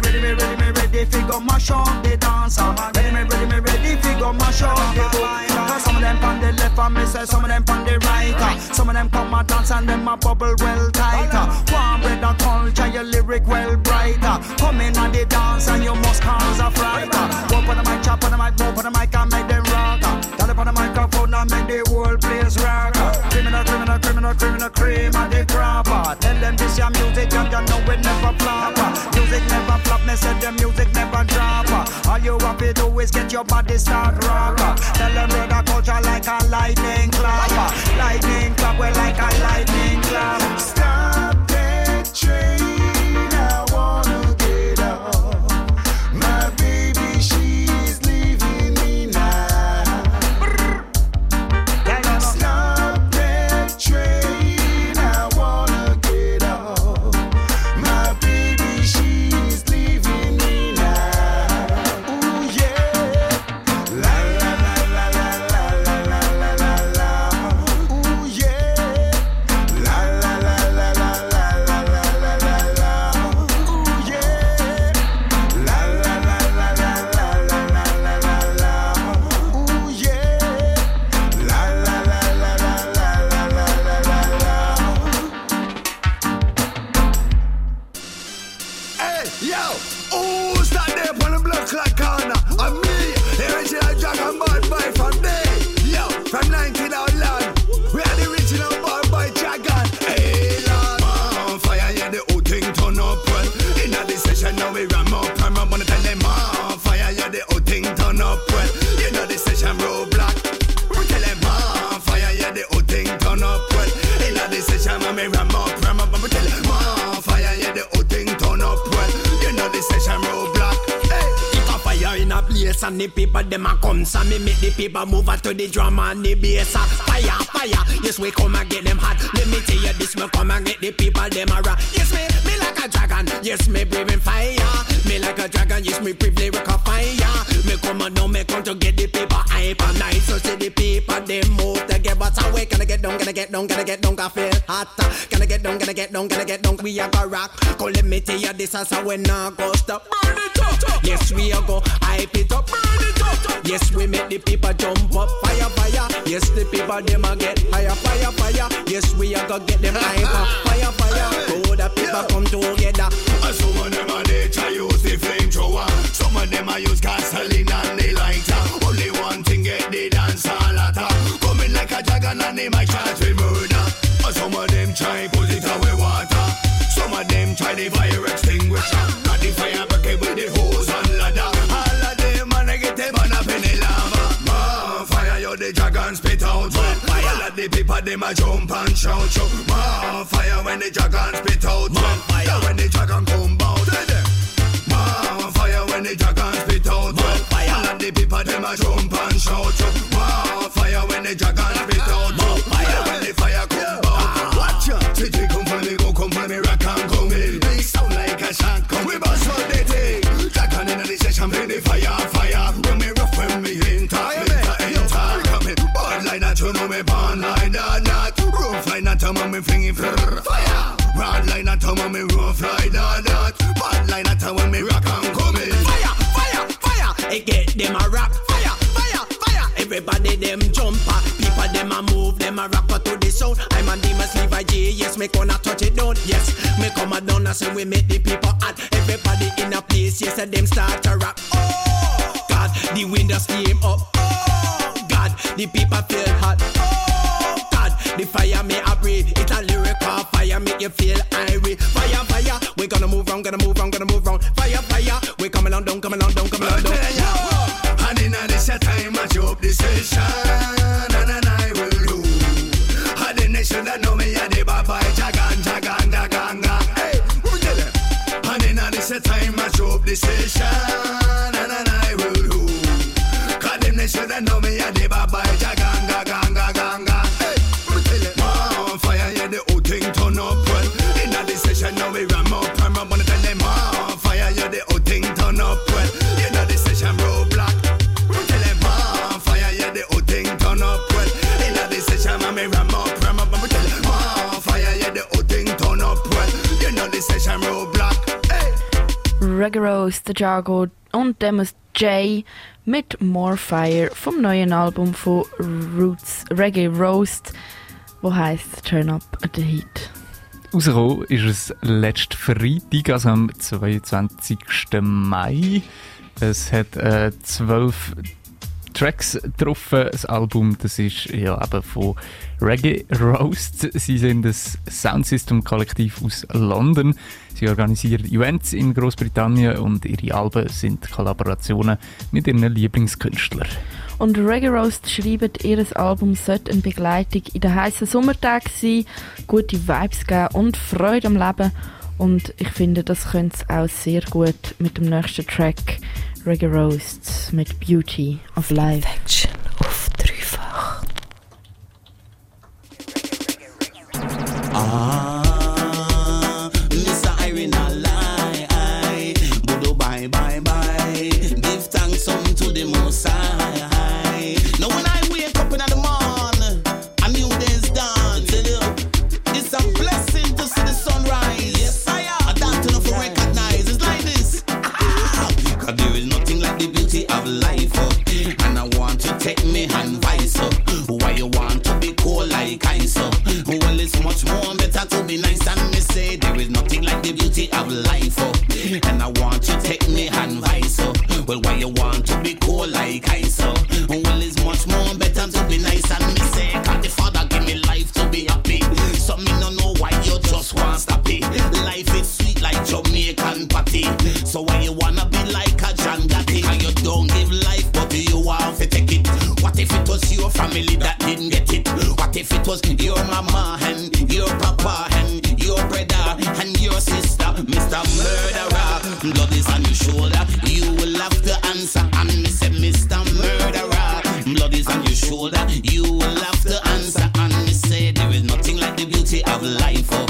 Ready, me ready, me ready fi go mash up the dancer. Ready, me ready, me ready fi go mash up the hook. Some of them on the left and me say some of them on the right. uh. Some of them come a dance and them a bubble well tighter. One with the culture, your lyric well brighter. Come in on the dance and you must cause a fright. uh. On the mic, chop on the mic, move on the mic and make them rock. uh. Tell on the microphone and make the whole place rock. Criminal, criminal, criminal, cream and the crapper. Tell them this your music and you know it never flop. Music never flop, me say the music never drop. All you have to do is get your body start rock. uh. Tell them brother culture like a lightning clap. Lightning clap, well like a lightning clap. The people them a come so me make the people move to the drum and the bass. A fire fire. Yes we come and get them hot. Let me tell you this me come and get the people them a rock. Yes me me like a dragon. Yes me breathing fire. Me like a dragon yes me breathe lyric a fire. Me come and now me come to get the people hype and nice. So see the people them move together. So we gonna get down gonna get down gonna get down gonna feel hot. Gonna get down gonna get down gonna get down. We a go rock. Come let me tell you this is how we not go stop. Burn it up yes we a go hype it up burn it up yes we make the people jump up fire fire yes the people them a get higher fire fire yes we a go get them hyper fire fire all the people come together And some of them a they try use the flamethrower. Some of them a use gasoline and the lighter. Only one thing get the dance all hotter. Coming like a dragon and they might shot with murder. And some of them try put it away water. Some of them try the fire extinguisher. Got the fire the people them a jump and shout. shout. Man, fire when the dragon spit out. Man, fire when the dragon come out. Tell them. Fire when the dragon spit out. Man, fire. All the people them a jump and shout. shout. Man, fire when the dragon spit out. Me fire. Rod like that, I'm me rough like that, that. Bad like that, when me rock and come in. fire fire fire! It get them a rock fire fire fire! Everybody them jumper. People them a move them a rock to the sound. I'm a demon a J. Yes me gonna touch it down. Yes me come a down and say we make the people hot. Everybody in a place yes and them start to rock oh God the windows steam up. Oh God the people feel hot. Oh God the fire me make you feel irie fire fire. We gonna move round gonna move round gonna move round. Fire fire. We coming on down coming on down coming on down And in this a time I the the Jago und Demus J mit More Fire vom neuen Album von Roots Reggae Roast, wo heißt Turn Up the Heat. Rausgekommen ist es letzten Freitag, also am 22. Mai. Es hat äh, zwölf Tracks drauf. Das Album, das ist ja eben von Reggae Roast. Sie sind das Soundsystem-Kollektiv aus London. Sie organisieren Events in Großbritannien und ihre Alben sind Kollaborationen mit ihren Lieblingskünstlern. Und Reggae Roast schreibt, ihr Album sollte eine Begleitung in den heißen Sommertagen sein, gute Vibes geben und Freude am Leben. Und ich finde, das könnte es auch sehr gut mit dem nächsten Track Reggae Roast mit Beauty of Life. auf dreifach. Ah, the beauty of life. Oh. And I want you take me hand vice. Oh. Well, why you want to be cool like ice? Oh. Well, it's much more better to be nice than me say. Cause the Father give me life to be happy. So me no know why you just want stop it. Life is sweet like Jamaican patty. So why you wanna be like a John Gotti? And you don't give life, but you want to take it. What if it was your family that didn't get it? What if it was your mama and Mr. Murderer? Blood is on your shoulder, you will have to answer. And me say, Mr. Murderer, blood is on your shoulder, you will have to answer. And me say, there is nothing like the beauty of life. Oh.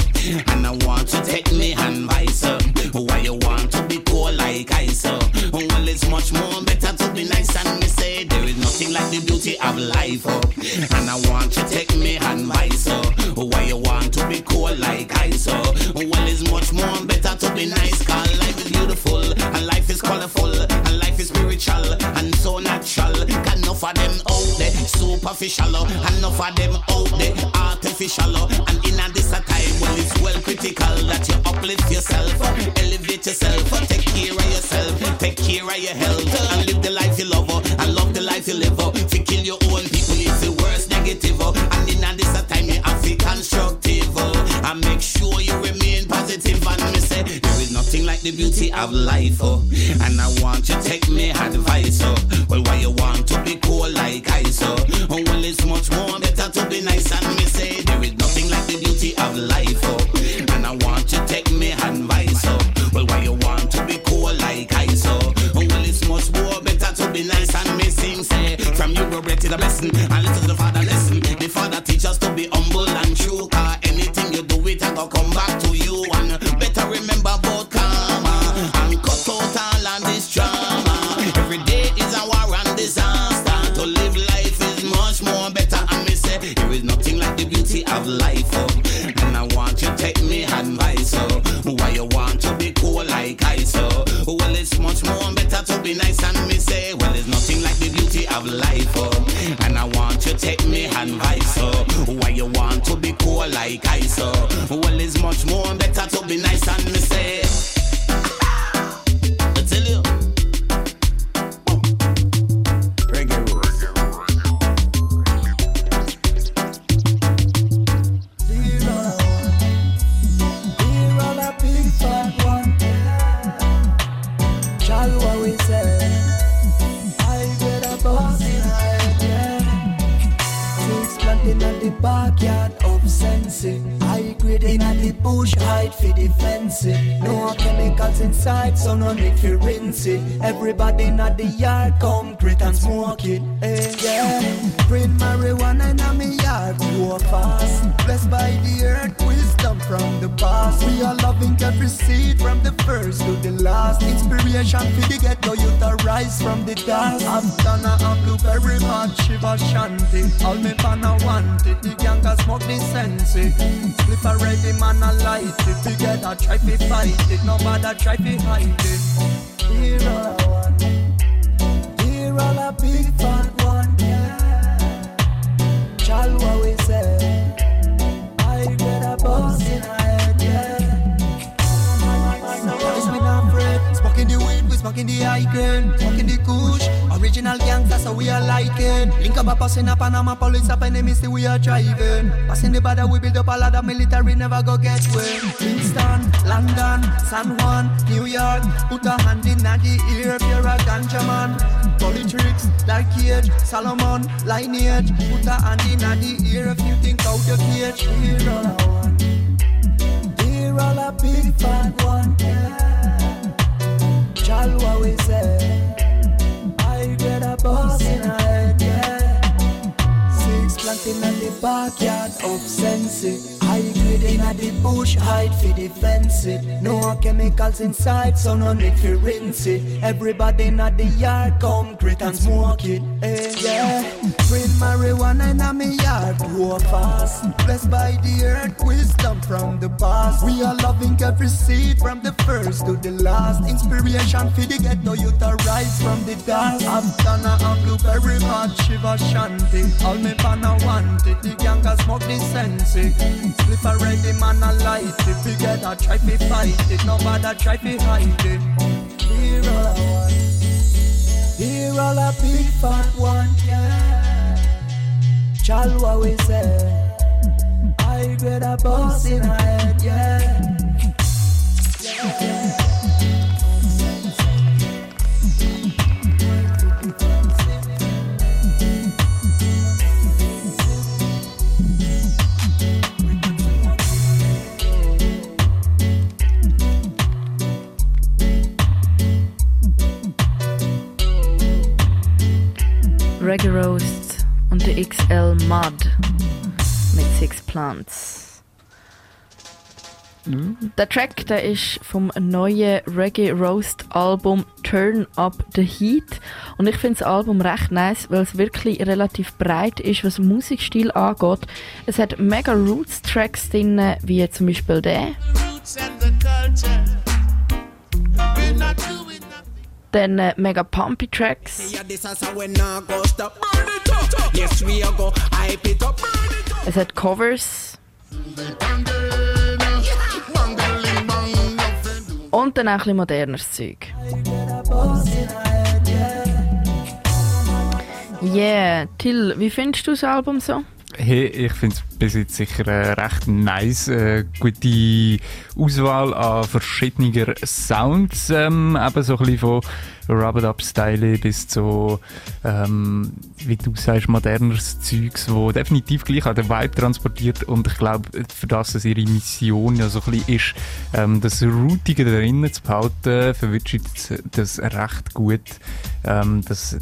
And I want to take me hand vice. Oh. Why you want to be cold like ice? Oh. Well, it's much more better to be nice. And me say, there is nothing like the beauty of life. Oh. And I want you take me hand vice. Oh. Why you want to be cold like ice? Oh. Well, to be nice. Cause life is beautiful and life is colorful and life is spiritual and so natural. Got enough of them out there superficial and enough of them out there artificial. And in a this time when it's well critical that you uplift yourself, elevate yourself, take care of yourself, take care of your health, and live the life you love, and love the life you live. You kill your own people, it's the worst negative. And in a this time you have to be constructive, and make sure you remain positive. And me say there is nothing like the beauty of life, oh. And I want you take me advice, oh. Everybody in a the yard, grit and smoke it. Eh, yeah. Green marijuana in a me yard, grow fast. Blessed by the earth, wisdom from the past. We are loving every seed from the first to the last. Inspiration for the Roast und der XL Mud mit Six Plants. Der Track der ist vom neuen Reggae Roast Album Turn Up the Heat und ich finde das Album recht nice, weil es wirklich relativ breit ist, was Musikstil angeht. Es hat mega Roots Tracks drin, wie zum Beispiel der. Dann äh, mega pumpy Tracks. Es hat Covers. Und dann auch ein bisschen moderneres Zeug. Yeah, Till, wie findest du das Album so? Hey, ich finde es bis jetzt sicher äh, recht nice. Äh, gute Auswahl an verschiedener Sounds. Ähm, eben so ein bisschen von Rubber Up Style bis zu, ähm, wie du sagst, moderneres Zeugs, wo definitiv gleich an den Vibe transportiert. Und ich glaube, für das es ihre Mission ja so ein bisschen ist, ähm, das Routige drinnen zu behalten, verwirrt das recht gut. Ähm, das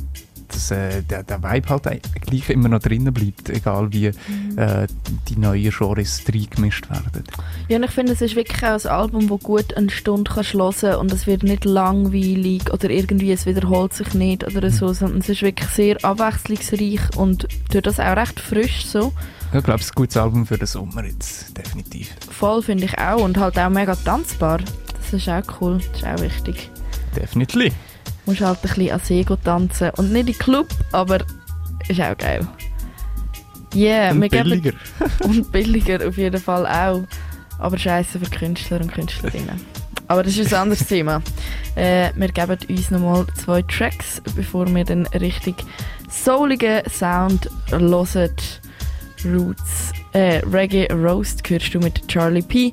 dass äh, der, der Vibe halt gleich immer noch drinnen bleibt, egal wie Mhm. äh, die neuen Genres reingemischt werden. Ja, und ich finde, es ist wirklich auch ein Album, das gut eine Stunde kannst hören und es wird nicht langweilig oder irgendwie, es wiederholt sich nicht oder so, sondern es ist wirklich sehr abwechslungsreich und durch das auch recht frisch so. Ich glaube, es ist ein gutes Album für den Sommer jetzt, definitiv. Voll finde ich auch und halt auch mega tanzbar. Das ist auch cool, das ist auch wichtig. Definitiv. Musst halt ein bisschen an gehen tanzen und nicht in den Club, aber ist auch geil. Yeah, Und wir geben- billiger. <laughs> und billiger auf jeden Fall auch. Aber scheiße für Künstler und Künstlerinnen. Aber das ist ein anderes <laughs> Thema. Äh, wir geben uns nochmal zwei Tracks, bevor wir den richtig souligen Sound hören. Roots, äh, Reggae Roast hörst du mit Charlie P.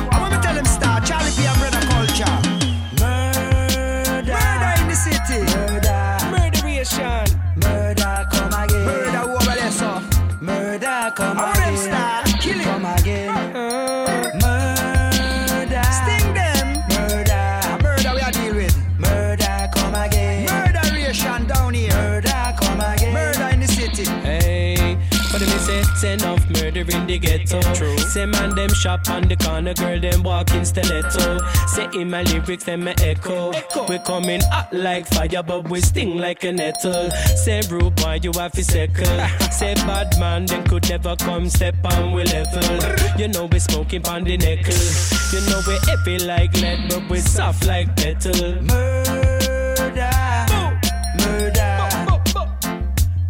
True. Say man them shop on the corner, girl them walk in stiletto. Say in my lyrics them me echo. echo. We coming up like fire, but we sting like a nettle. Say rude boy you have to circle. <laughs> Say bad man them could never come step on we level. You know we smoking on the nickel. You know we heavy like lead, but we soft like petal. Murder. Murder.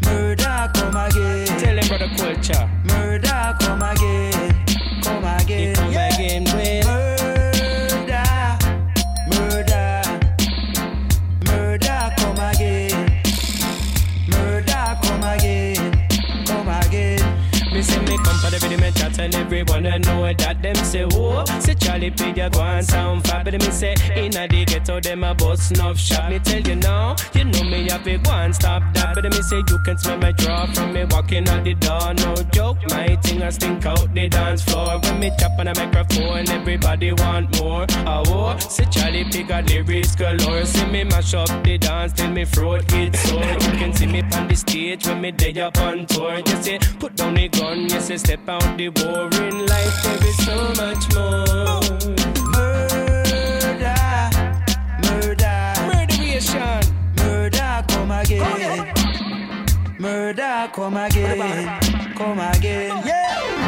Murder come again. Tell em about the culture. Murder, come again, come again, come yeah. again with murder, murder, murder, come again, murder, come again, come again. Me say Every me chat and everyone I know that them say, oh, say Charlie P, you go and sound fab. But me say, inna the ghetto, them a bust enough shot. Me tell you now, you know me have to go and stop that. But me say, you can smell my draw from me walking out the door. No joke, my thing I stink out the dance floor. When me chop on a microphone, everybody want more. Oh, oh say Charlie P got lyrics galore. See me mash up the dance till me throat gets sore. You can see me on the stage when me day up on tour. You say, put down the gun, you say, step out the war. In life, there is so much more. Murder, murder, murderation, murder, come again. Murder, come again, come again. Yeah.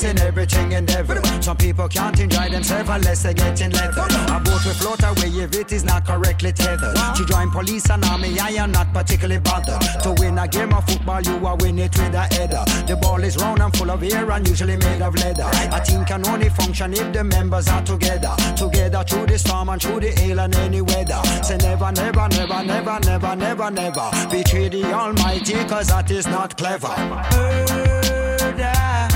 To everything and everything. Some people can't enjoy themselves unless they get in leather. A boat will float away if it is not correctly tethered. To join police and army, I am not particularly bothered. To win a game of football, you are win it with a header. The ball is round and full of air and usually made of leather. A team can only function if the members are together. Together through the storm and through the hail and any weather. Say never, never, never, never, never, never, never betray the Almighty, cause that is not clever. Murder,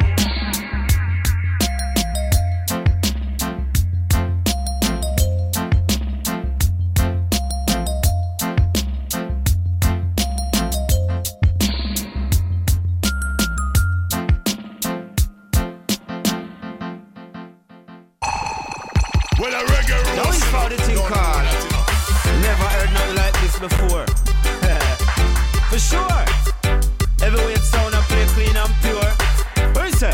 sure. Everywhere it sound and play clean and pure. What you say?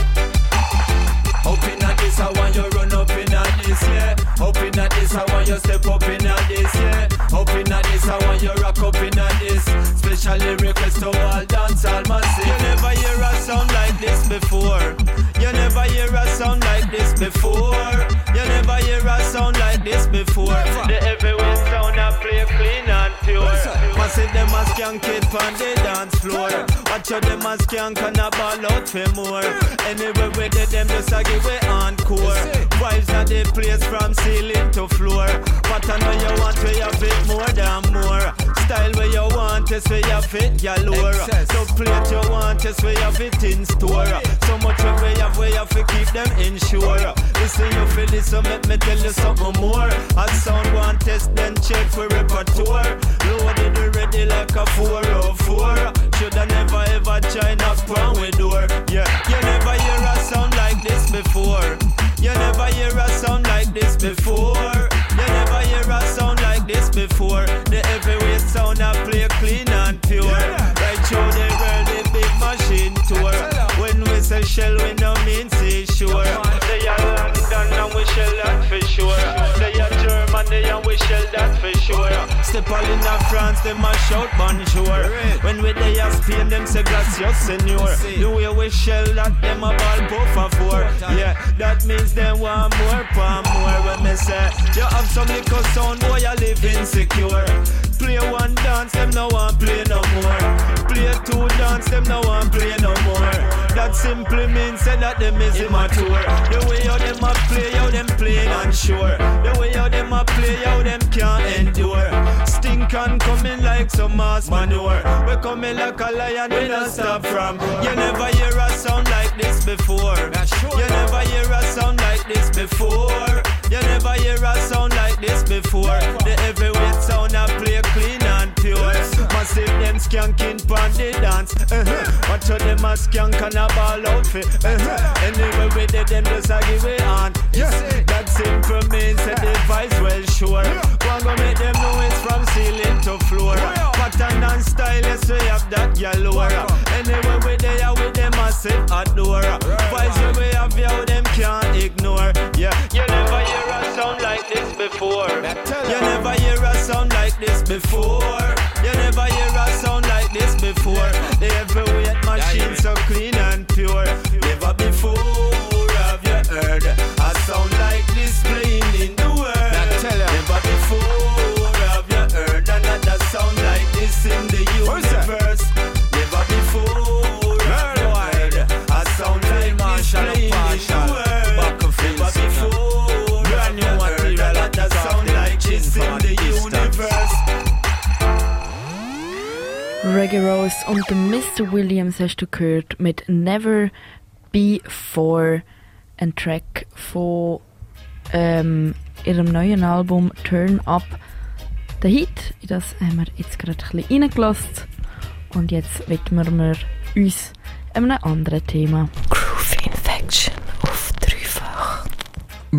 Hoping that this I want you run up in on this, yeah. Hoping that this I want you step up in on this, yeah. Hoping that this I want you rock up in on this. Specially request to all dance all massive. You never hear a sound like this before. You never hear a sound like this before. You never hear a sound like this before. The heavyweight sound I play clean and pure. Massive them a skank it on the dance floor. Watch out them a skank and a ball out for more. Anywhere with it, them just a give it encore. Vibes at the place from ceiling to floor. But I know you want to have it more than more. Style where you want is where you fit galore. So plate you want is where you fit in store. So much you have where you fi keep them insured. Listen you feel this so make me tell you something more. A sound one test then check for repertoire. Loaded already like a 404. Shoulda never ever try knock on door. Yeah, you never hear a sound like this before. You never hear a sound like this before. You never hear a sound like this before. The heavyweight sound I play clean and pure. Right through the world, the big machine tour. When we say shell, we no mean seashore. They are London and we shell that for sure. They are Germany and we shell that for sure. Step all in a France, them a shout bonjour. When we they are Spain, them say gracias senor. The way we shell that, them a ball por favor. Yeah, that means them want more, pa more. When me say, you have some little sound, boy, you live insecure. Play one dance, them no want play no more. Play two dance, them no want play no more. That simply means say that them is immature. The way how them a play, how them playing unsure. The way how them a play, how them can't endure. Stink and coming like some mass manure. We coming like a lion, we don't stop from. You never hear a sound like this before. You never hear a sound like this before. You never hear a sound like this before. The heavyweight sound I play clean and pure. Massive them skanking pon the dance. Uh-huh. Watch out them a skank and a ball outfit. Uh-huh. Anyway with it, them just a give it on. Yeah. That simple means that the vice well sure. One go make them know it's from ceiling to floor pattern and style, yes, we have that yellow aura. Anyway, we there with them massive adora. Vibes we have, you them can't ignore. Yeah, you never hear a sound like this before. You never hear a sound like this before. You never hear a sound like this before. The heavyweight machine so clean and pure. Never before have you heard a sound like this. It's in the universe. Never before. A sound like Marshall Marshall. Back Never before. Brand new material sound like in the universe. Reggae Rose und Mr. Williams hast du gehört mit Never Before, ein Track von ähm, ihrem neuen Album Turn Up Der Hit, in das haben wir jetzt gerade ein bisschen reingelassen und jetzt widmen wir uns einem anderen Thema. Groove Infection.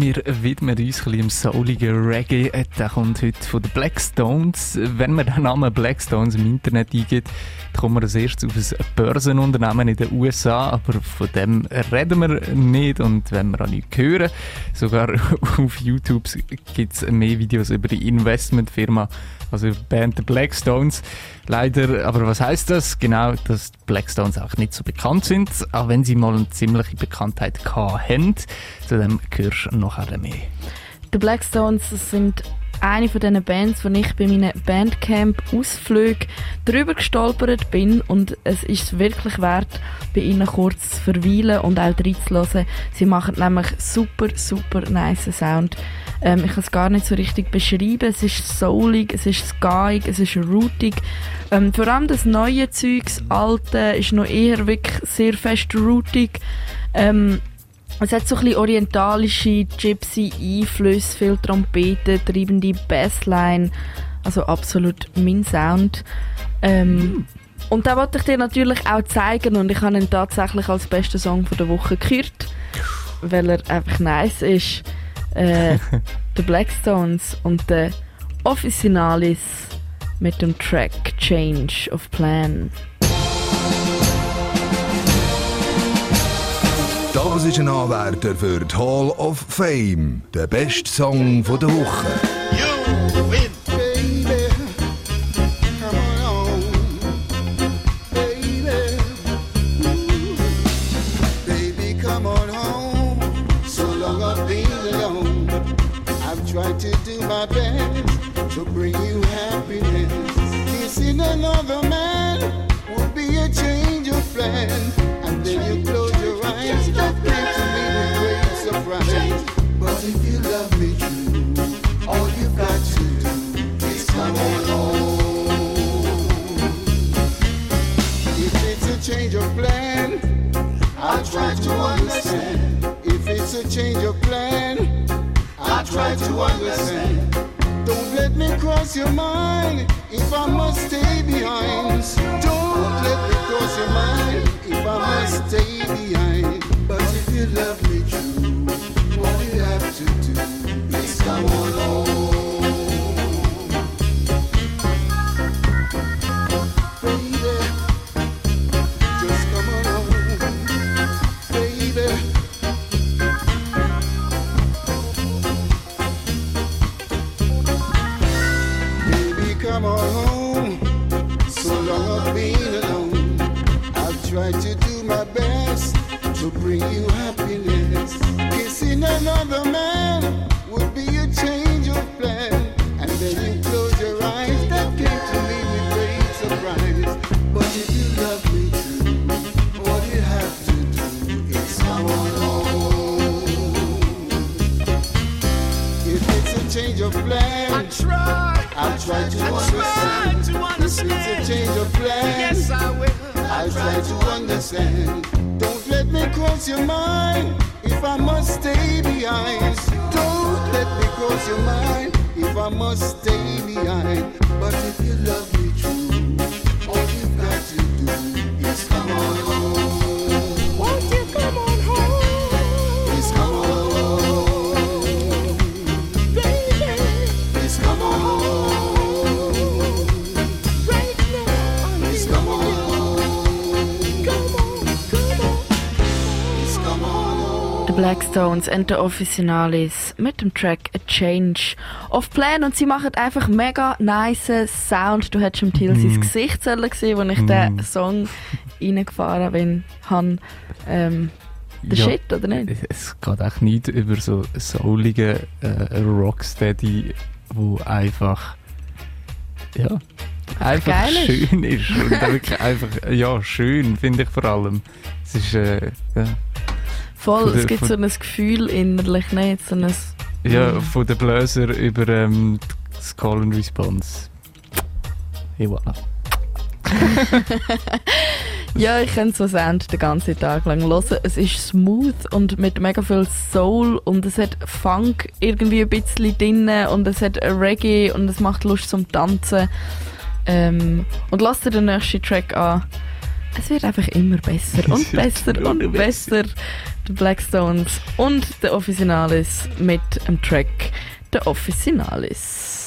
Wir widmen uns ein dem souligen Reggae. Äh, Der kommt heute von den Black Stones. Wenn man den Namen Black Stones im Internet eingibt, kommt man als erstes auf ein Börsenunternehmen in den USA, aber von dem reden wir nicht und wenn wir auch nichts hören, sogar <laughs> auf YouTube gibt es mehr Videos über die Investmentfirma, also über die Band The Black Stones. Leider, aber was heißt das? Genau, dass die Black Stones auch nicht so bekannt sind, auch wenn sie mal eine ziemliche Bekanntheit hatten. Zu dem hörst du nachher mehr. Die Black Stones das sind eine von diesen Bands, wo ich bei meinen Bandcamp-Ausflügen drüber gestolpert bin und es ist wirklich wert, bei ihnen kurz zu verweilen und auch reinzuhören. Sie machen nämlich super, super nice Sound. Ähm, ich kann es gar nicht so richtig beschreiben. Es ist soulig, es ist skyig, es ist rootig. Ähm, vor allem das neue Zeug, das alte, ist noch eher wirklich sehr fest rootig. Ähm, es hat so ein bisschen orientalische Gypsy-Einflüsse, viel Trompeten, treibende Bassline. Also absolut mein Sound. Ähm, und da wollte ich dir natürlich auch zeigen und ich habe ihn tatsächlich als besten Song von der Woche gehört, weil er einfach nice ist. Äh, <laughs> The Blackstones und der Officinalis mit dem Track Change of Plan. Das ist ein Anwärter für die Hall of Fame. Der beste Song der Woche. Baby, come on home. So long I've been alone. I've tried to do my best to bring you happiness. Kissing another man cross your mind if I must stay behind. Don't let me cross your mind if I must stay behind. But if you love me true, all you have to do come on home. Blackstones and the Officinalis mit dem Track A Change of Plan und sie machen einfach mega nice Sound. Du hättest im Till Mm. sein Gesicht sollen sehen, als ich Mm. den Song reingefahren bin. Han, ähm, der Ja, Shit, oder nicht? Es- geht echt nicht über so souligen äh, Rocksteady, wo einfach ja einfach geil schön ist und wirklich einfach ja schön finde ich vor allem. Es ist äh, ja, Voll, Von es der- gibt so ein Gefühl innerlich, nicht? So ein, ja von den Bläser über ähm, das Call and Response. Hey, voilà. <laughs> Ja, ich kann so Sound den ganzen Tag lang hören. Es ist smooth und mit mega viel Soul und es hat Funk irgendwie ein bisschen drin und es hat Reggae und es macht Lust zum Tanzen. Ähm, und lasst dir den nächsten Track an. Es wird einfach immer besser <laughs> und besser und besser. Die Blackstones und der Officinalis mit dem Track der Officinalis.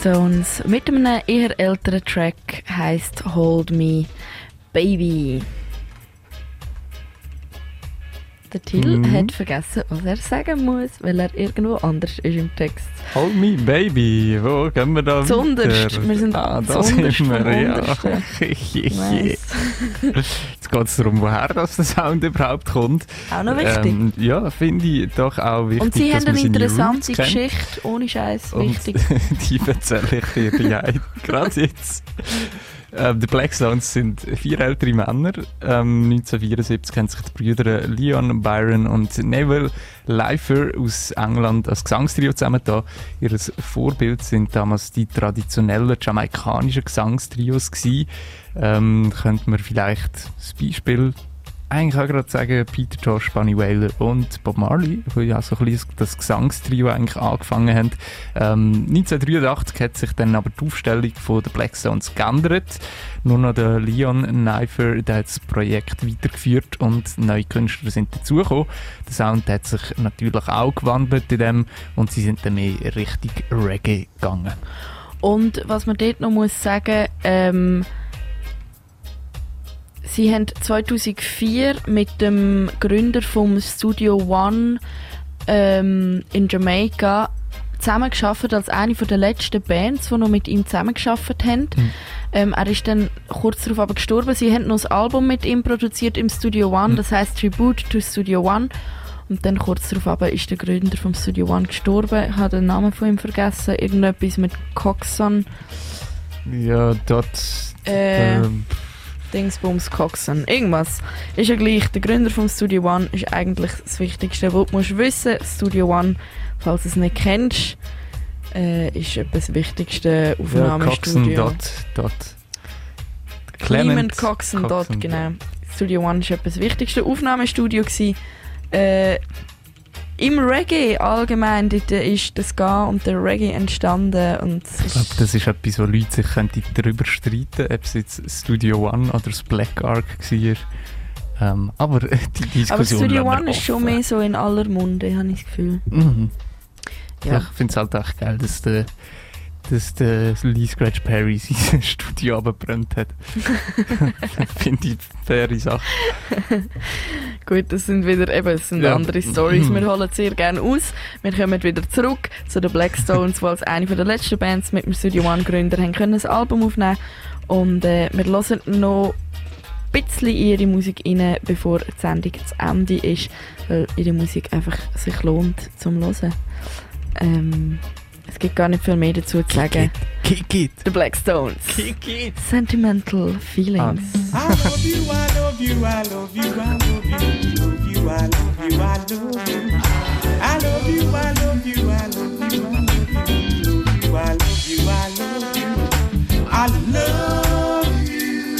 Blackstones mit einem eher älteren Track heißt Hold Me Baby. Der Till Mhm. hat vergessen, was er sagen muss, weil er irgendwo anders ist im Text. Hold me, baby. Wo gehen wir da Zunderst. Wir sind ah, da sind wir, ja. <laughs> <laughs> <laughs> Jetzt geht es darum, woher das der Sound überhaupt kommt. Auch noch wichtig. Ähm, ja, finde ich doch auch wichtig, Und sie haben eine interessante. Geschichte, ohne Scheiß, wichtig. <laughs> die erzähle ich dir gleich, <laughs> gerade jetzt. Ähm, die Blackstones sind vier ältere Männer. Ähm, 1974 haben sich die Brüder Leon, Byron und Neville Leifer aus England als Gesangstrio zusammengetan. Ihr Vorbild sind damals die traditionellen jamaikanischen Gesangstrios gewesen. Ähm, könnte man vielleicht das Beispiel eigentlich auch gerade sagen, Peter Josh, Bunny Wailer und Bob Marley, die ja so ein bisschen das Gesangstrio eigentlich angefangen haben. Ähm, 1983 hat sich dann aber die Aufstellung von der Blackstones geändert. Nur noch der Leon Neifer, der hat das Projekt weitergeführt und neue Künstler sind dazugekommen. Der Sound hat sich natürlich auch gewandelt in dem und sie sind dann mehr Richtung Reggae gegangen. Und was man dort noch muss sagen, ähm, sie haben 2004 mit dem Gründer vom Studio One ähm, in Jamaika zusammengearbeitet als eine von der letzten Bands, die noch mit ihm zusammengearbeitet haben. Ähm, er ist dann kurz darauf aber gestorben. Sie haben noch ein Album mit ihm produziert im Studio One, das heißt Tribute to Studio One. Und dann kurz darauf aber ist der Gründer vom Studio One gestorben. Ich habe den Namen von ihm vergessen. Irgendetwas mit Coxon. Ja, dort. Äh, ähm, Dingsbums Coxon. Irgendwas. Ist ja gleich. Der Gründer vom Studio One ist eigentlich das Wichtigste, was du musst wissen. Studio One, falls du es nicht kennst, äh, ist etwa das wichtigste ja, Aufnahmestudio. Coxon, dot, dot. Clement Coxon, dort, genau. Studio One war etwa das wichtigste Aufnahmestudio. Gewesen. Äh, im Reggae allgemein, dort ist das Ska und der Reggae entstanden und Ich glaube, das ist etwas, wo Leute sich könnten darüber streiten ob es jetzt Studio One oder das Black Ark war. Ähm, aber äh, die Diskussion aber Studio One ist schon mehr so in aller Munde, habe ich das Gefühl. Mhm. Ja. Ich finde es halt echt geil, dass der, dass der Lee Scratch Perry <laughs> sein Studio abgebrannt hat. <laughs> finde ich eine faire Sache. Gut, das sind wieder eben das sind Ja. andere Stories. Wir <laughs> holen es sehr gerne aus. Wir kommen wieder zurück zu den Blackstones, die als eine der letzten Bands mit dem Studio One Gründer haben können ein Album aufnehmen und äh, wir hören noch ein bisschen in ihre Musik rein, bevor die Sendung zu Ende ist, weil ihre Musik einfach sich lohnt zum Hören. Ähm, gibt gar nicht viel mehr dazu zu sagen. Kick it! The Blackstones. Kick it! Sentimental Feelings. I love you, I love you, I love you, I love you, love you, I love you, I love you. I love you, I love you, I love you, I love you, I love you, I love you. I love you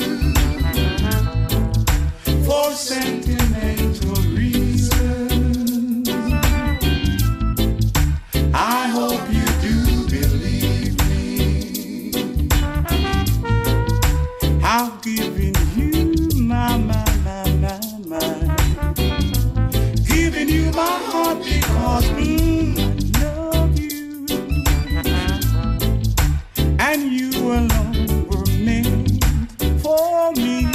for sentimental reasons. I hope you I've given you my, my, my, my, my. Giving you my heart because I love you. And you alone were for me.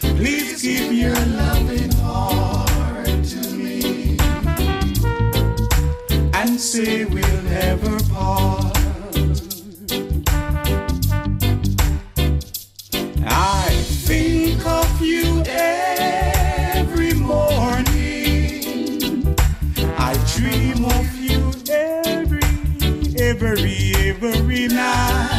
Please your loving heart to me. And say we'll never part. I think of you every morning. I dream of you every, every, every night.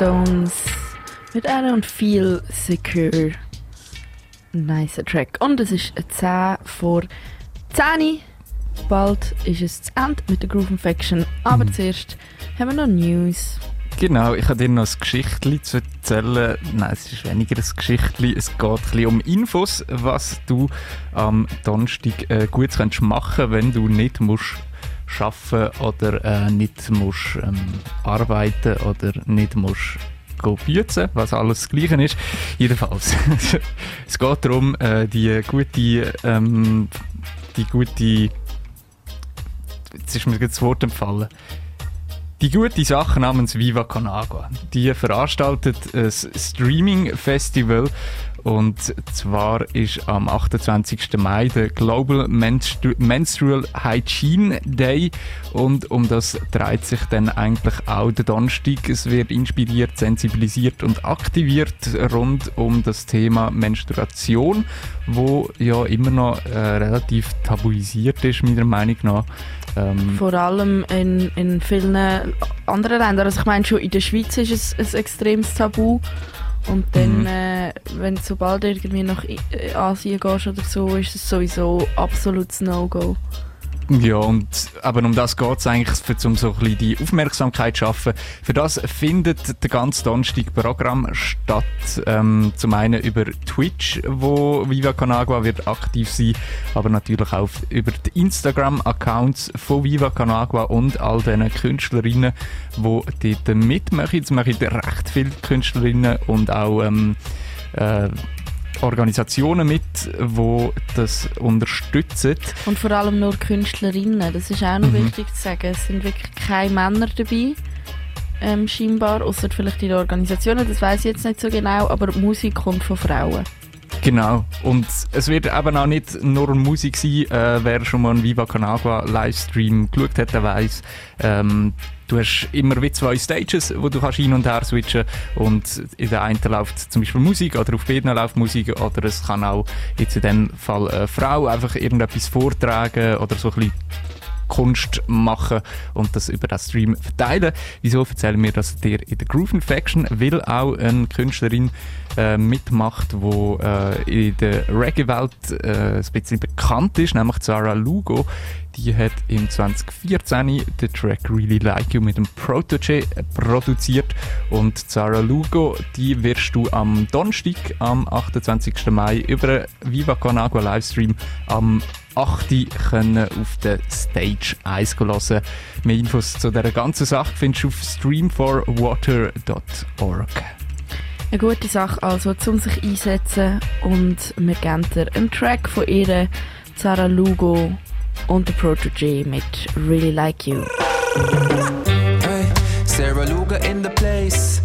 Blackstones mit einer und viel Secure. Nicer Track. Und es ist 10 vor 10 Bald ist es zu Ende mit der Groove Infection. Aber Mhm. zuerst haben wir noch News. Genau, ich habe dir noch ein Geschichtli zu erzählen. Nein, es ist weniger ein Geschichtli. Es geht ein bisschen um Infos, was du am Donnerstag äh, gut kannst machen, wenn du nicht musst arbeiten oder äh, nicht musst ähm, arbeiten oder nicht musst büzen, was alles das Gleiche ist. Jedenfalls, <laughs> es geht darum, äh, die gute, ähm, die gute, jetzt ist mir das Wort empfallen. Die gute Sache namens Viva Con Agua, die veranstaltet ein Streaming-Festival und zwar ist am 28. Mai der Global Menstru Menstrual Hygiene Day und um das dreht sich dann eigentlich auch der Donnerstag. Es wird inspiriert, sensibilisiert und aktiviert rund um das Thema Menstruation, wo ja immer noch äh, relativ tabuisiert ist, meiner Meinung nach. Ähm, Vor allem in, in vielen anderen Ländern. Also ich meine, schon in der Schweiz ist es ein extremes Tabu. Und dann, Mhm. äh, wenn du sobald irgendwie nach äh, Asien gehst oder so, ist es sowieso absolutes No-Go. Ja, und aber um das geht es eigentlich, für, um so ein bisschen die Aufmerksamkeit zu schaffen. Für das findet der ganze Donnerstag Programm statt. Ähm, zum einen über Twitch, wo Viva Con Agua wird aktiv sein, aber natürlich auch über die Instagram-Accounts von Viva Con Agua und all diesen Künstlerinnen, die dort mitmachen. Es machen recht viele Künstlerinnen und auch ähm, äh, Organisationen mit, die das unterstützen. Und vor allem nur Künstlerinnen. Das ist auch noch Mhm. wichtig zu sagen. Es sind wirklich keine Männer dabei. Ähm, scheinbar, außer vielleicht in den Organisationen, das weiß ich jetzt nicht so genau, aber die Musik kommt von Frauen. Genau. Und es wird eben auch nicht nur Musik sein. Äh, wer schon mal einen Viva Con Agua Livestream geschaut hat, der weiss, ähm, du hast immer wie zwei Stages, wo du kannst hin und her switchen und in der einen läuft zum Beispiel Musik oder auf beiden läuft Musik oder es kann auch jetzt in dem Fall eine Frau einfach irgendetwas vortragen oder so ein bisschen Kunst machen und das über den Stream verteilen. Wieso erzählen wir das dir in der Groove Infection? Weil auch eine Künstlerin äh, mitmacht, die äh, in der Reggae-Welt äh, ein bisschen bekannt ist, nämlich Zara Lugo. Die hat im 2014 den Track Really Like You mit dem Protege produziert und Zara Lugo, die wirst du am Donnerstag, am 28. Mai über Viva Con Agua Livestream am 8. Uhr können auf der Stage 1 hören. Mehr Infos zu dieser ganzen Sache findest du auf streamforwater.org. Eine gute Sache also, um sich einsetzen und wir geben dir einen Track von ihr, Zara Lugo und der Protege mit Really Like You. Hey, Sarah Luga in the place.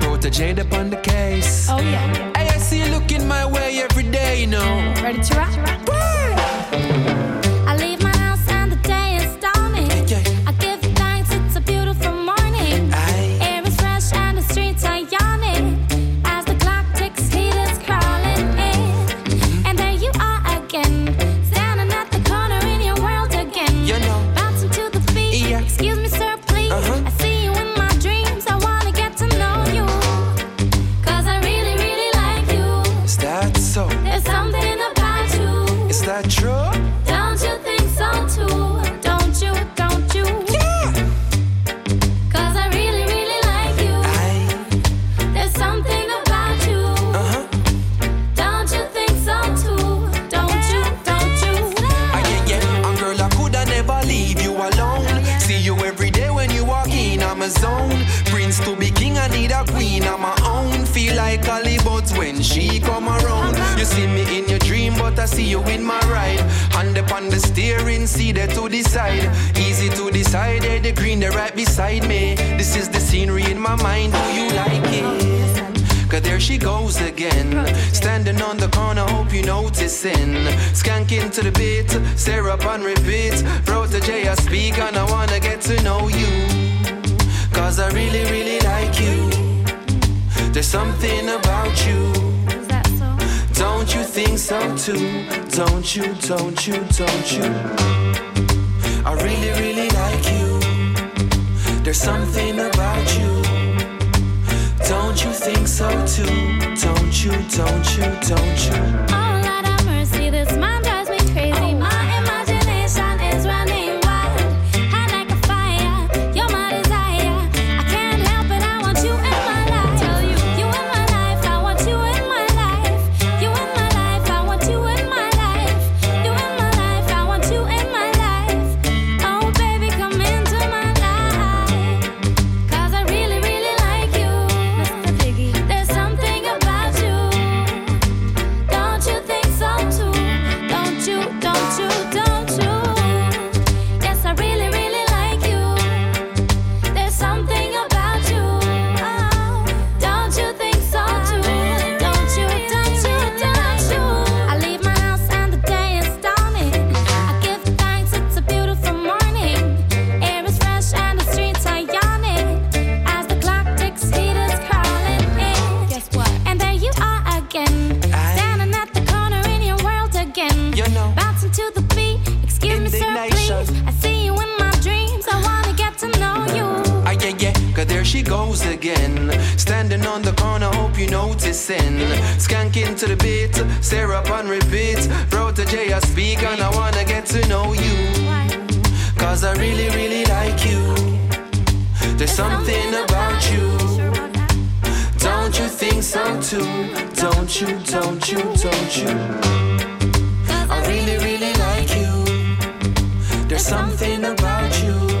Protege up on the case. Oh yeah. Hey, I see you looking my way every day, you know. Ready to rock? See you in my ride. Hand upon the steering, see there to decide. Easy to decide, eh, the green, the right beside me. This is the scenery in my mind, do you like it? Cause there she goes again. Standing on the corner, hope you noticing. Skanking to the beat, stare up and repeat. Protege, I speak and I wanna get to know you. Cause I really, really like you. There's something about you. Don't you think so too? Don't you, don't you, don't you? I really, really like you. There's something about you. Don't you think so too? Don't you, don't you, don't you? Goes again. Standing on the corner, hope you noticing. Skanking to the beat, stare up and repeat. Protege, I speak and I wanna get to know you. Cause I really, really like you. There's something about you. Don't you think so too? Don't you, don't you, don't you? I really, really like you. There's something about you.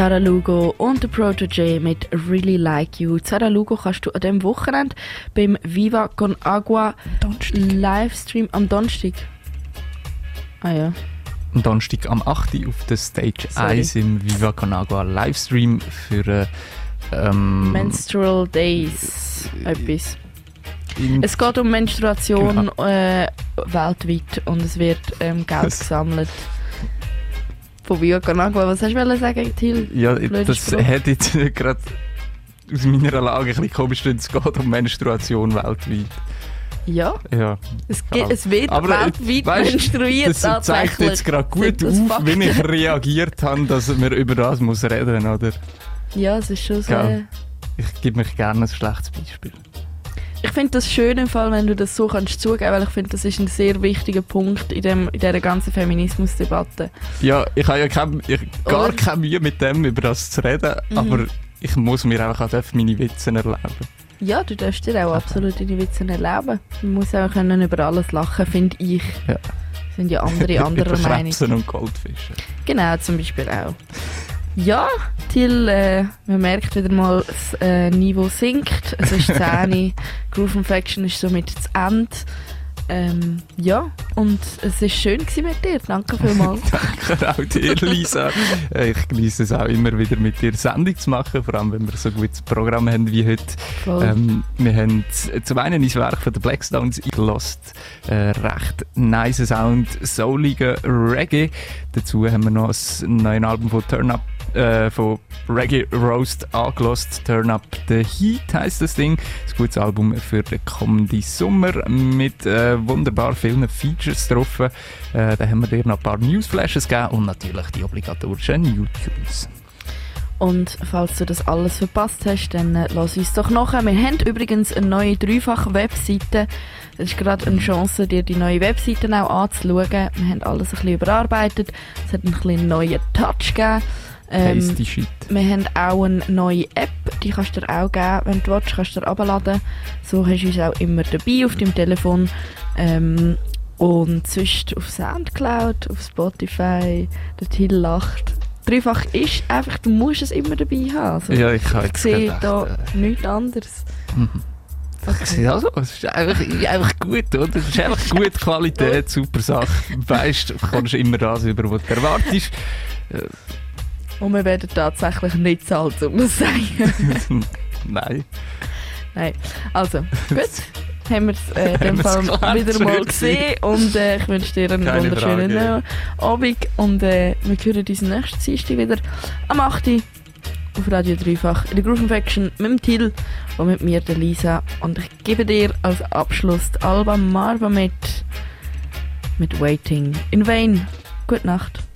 Zara Lugo und der Protege mit Really Like You. Zara Lugo kannst du an diesem Wochenende beim Viva Con Agua Livestream am Donnerstag. Ah ja. Am Donnerstag am 8. Uhr auf der Stage Sorry. 1 im Viva Con Agua Livestream für äh, ähm, Menstrual Days. Etwas. Es geht um Menstruation Genau. äh, weltweit und es wird ähm, Geld gesammelt. Von Viva Con Agua. Was hast du sagen, Till? Ja, Blöder das Spruch. hat jetzt <laughs> gerade aus meiner Lage ein bisschen komisch, denn es geht um Menstruation weltweit. Ja. Ja. Es, geht, es wird Aber, äh, weltweit weisst, menstruiert Das zeigt tatsächlich. jetzt gerade gut auf, wenn ich <laughs> reagiert habe, dass wir über das muss reden oder? Ja, es ist schon so. Ja. Ich gebe mich gerne ein schlechtes Beispiel. Ich finde das schön im Fall, wenn du das so kannst zugeben, weil ich finde, das ist ein sehr wichtiger Punkt in, dem, in dieser ganzen Feminismusdebatte. Ja, ich habe ja kein, ich, gar Oder? keine Mühe mit dem, über das zu reden, Mhm. aber ich muss mir einfach auch meine Witze erleben. Ja, du darfst dir auch absolut deine Witze erleben. Man muss auch können über alles lachen, finde ich. Ja. Sind ja andere <laughs> anderer Meinung. Und Goldfische. Genau, zum Beispiel auch. Ja, Till, äh, man merkt wieder mal, das äh, Niveau sinkt. Es ist <laughs> 10 Groove Infection ist somit zu Ende. Ähm, ja, und es war schön mit dir. Danke vielmals. <laughs> Danke auch dir, Lisa. Äh, ich genieße es auch immer wieder mit dir Sendung zu machen, vor allem wenn wir so ein gutes Programm haben wie heute. Ähm, wir haben zum einen ins Werk von den Blackstones eingelost. Äh, recht nice Sound, souliger Reggae. Dazu haben wir noch ein neues Album von Turn Up äh, von Reggae Roast angelost. Turn Up the Heat heisst das Ding. Ein gutes Album für den kommenden Sommer mit äh, wunderbar vielen Features drauf. Äh, da haben wir dir noch ein paar Newsflashes gegeben und natürlich die obligatorischen Newtunes. Und falls du das alles verpasst hast, dann äh, lass uns doch nachher. Wir haben übrigens eine neue Dreifach-Webseite. Es ist gerade eine Chance, dir die neue Webseite auch anzuschauen. Wir haben alles ein bisschen überarbeitet. Es hat einen kleinen neuen Touch gegeben. Tasty Shit. Wir haben auch eine neue App, die kannst du dir auch geben, wenn du willst, kannst du dir runterladen. So hast du uns auch immer dabei auf deinem Telefon. Ähm, und sonst auf Soundcloud, auf Spotify, der Till lacht. Dreifach ist einfach, du musst es immer dabei haben. Also, Ja, ich habe ich sehe da äh, nichts anderes. Mhm. Es ist also, es ist einfach, einfach gut, oder? Es ist einfach gute Qualität, <laughs> super Sache. Weißt, du kommst immer das über, was du erwartest. Und wir werden tatsächlich nicht zahlt, um das zu sagen. <laughs> Nein. Nein. Also, <laughs> gut. Haben wir es äh, in dem Fall wieder mal gesehen und äh, ich wünsche dir einen Keine wunderschönen Frage. Abend und äh, wir hören uns nächsten Dienstag wieder am 8. Uhr auf Radio Dreifach in der Groove Infection mit dem Till und mit mir, der Lisa und ich gebe dir als Abschluss die Alba Marva mit mit Waiting in Vain. Gute Nacht.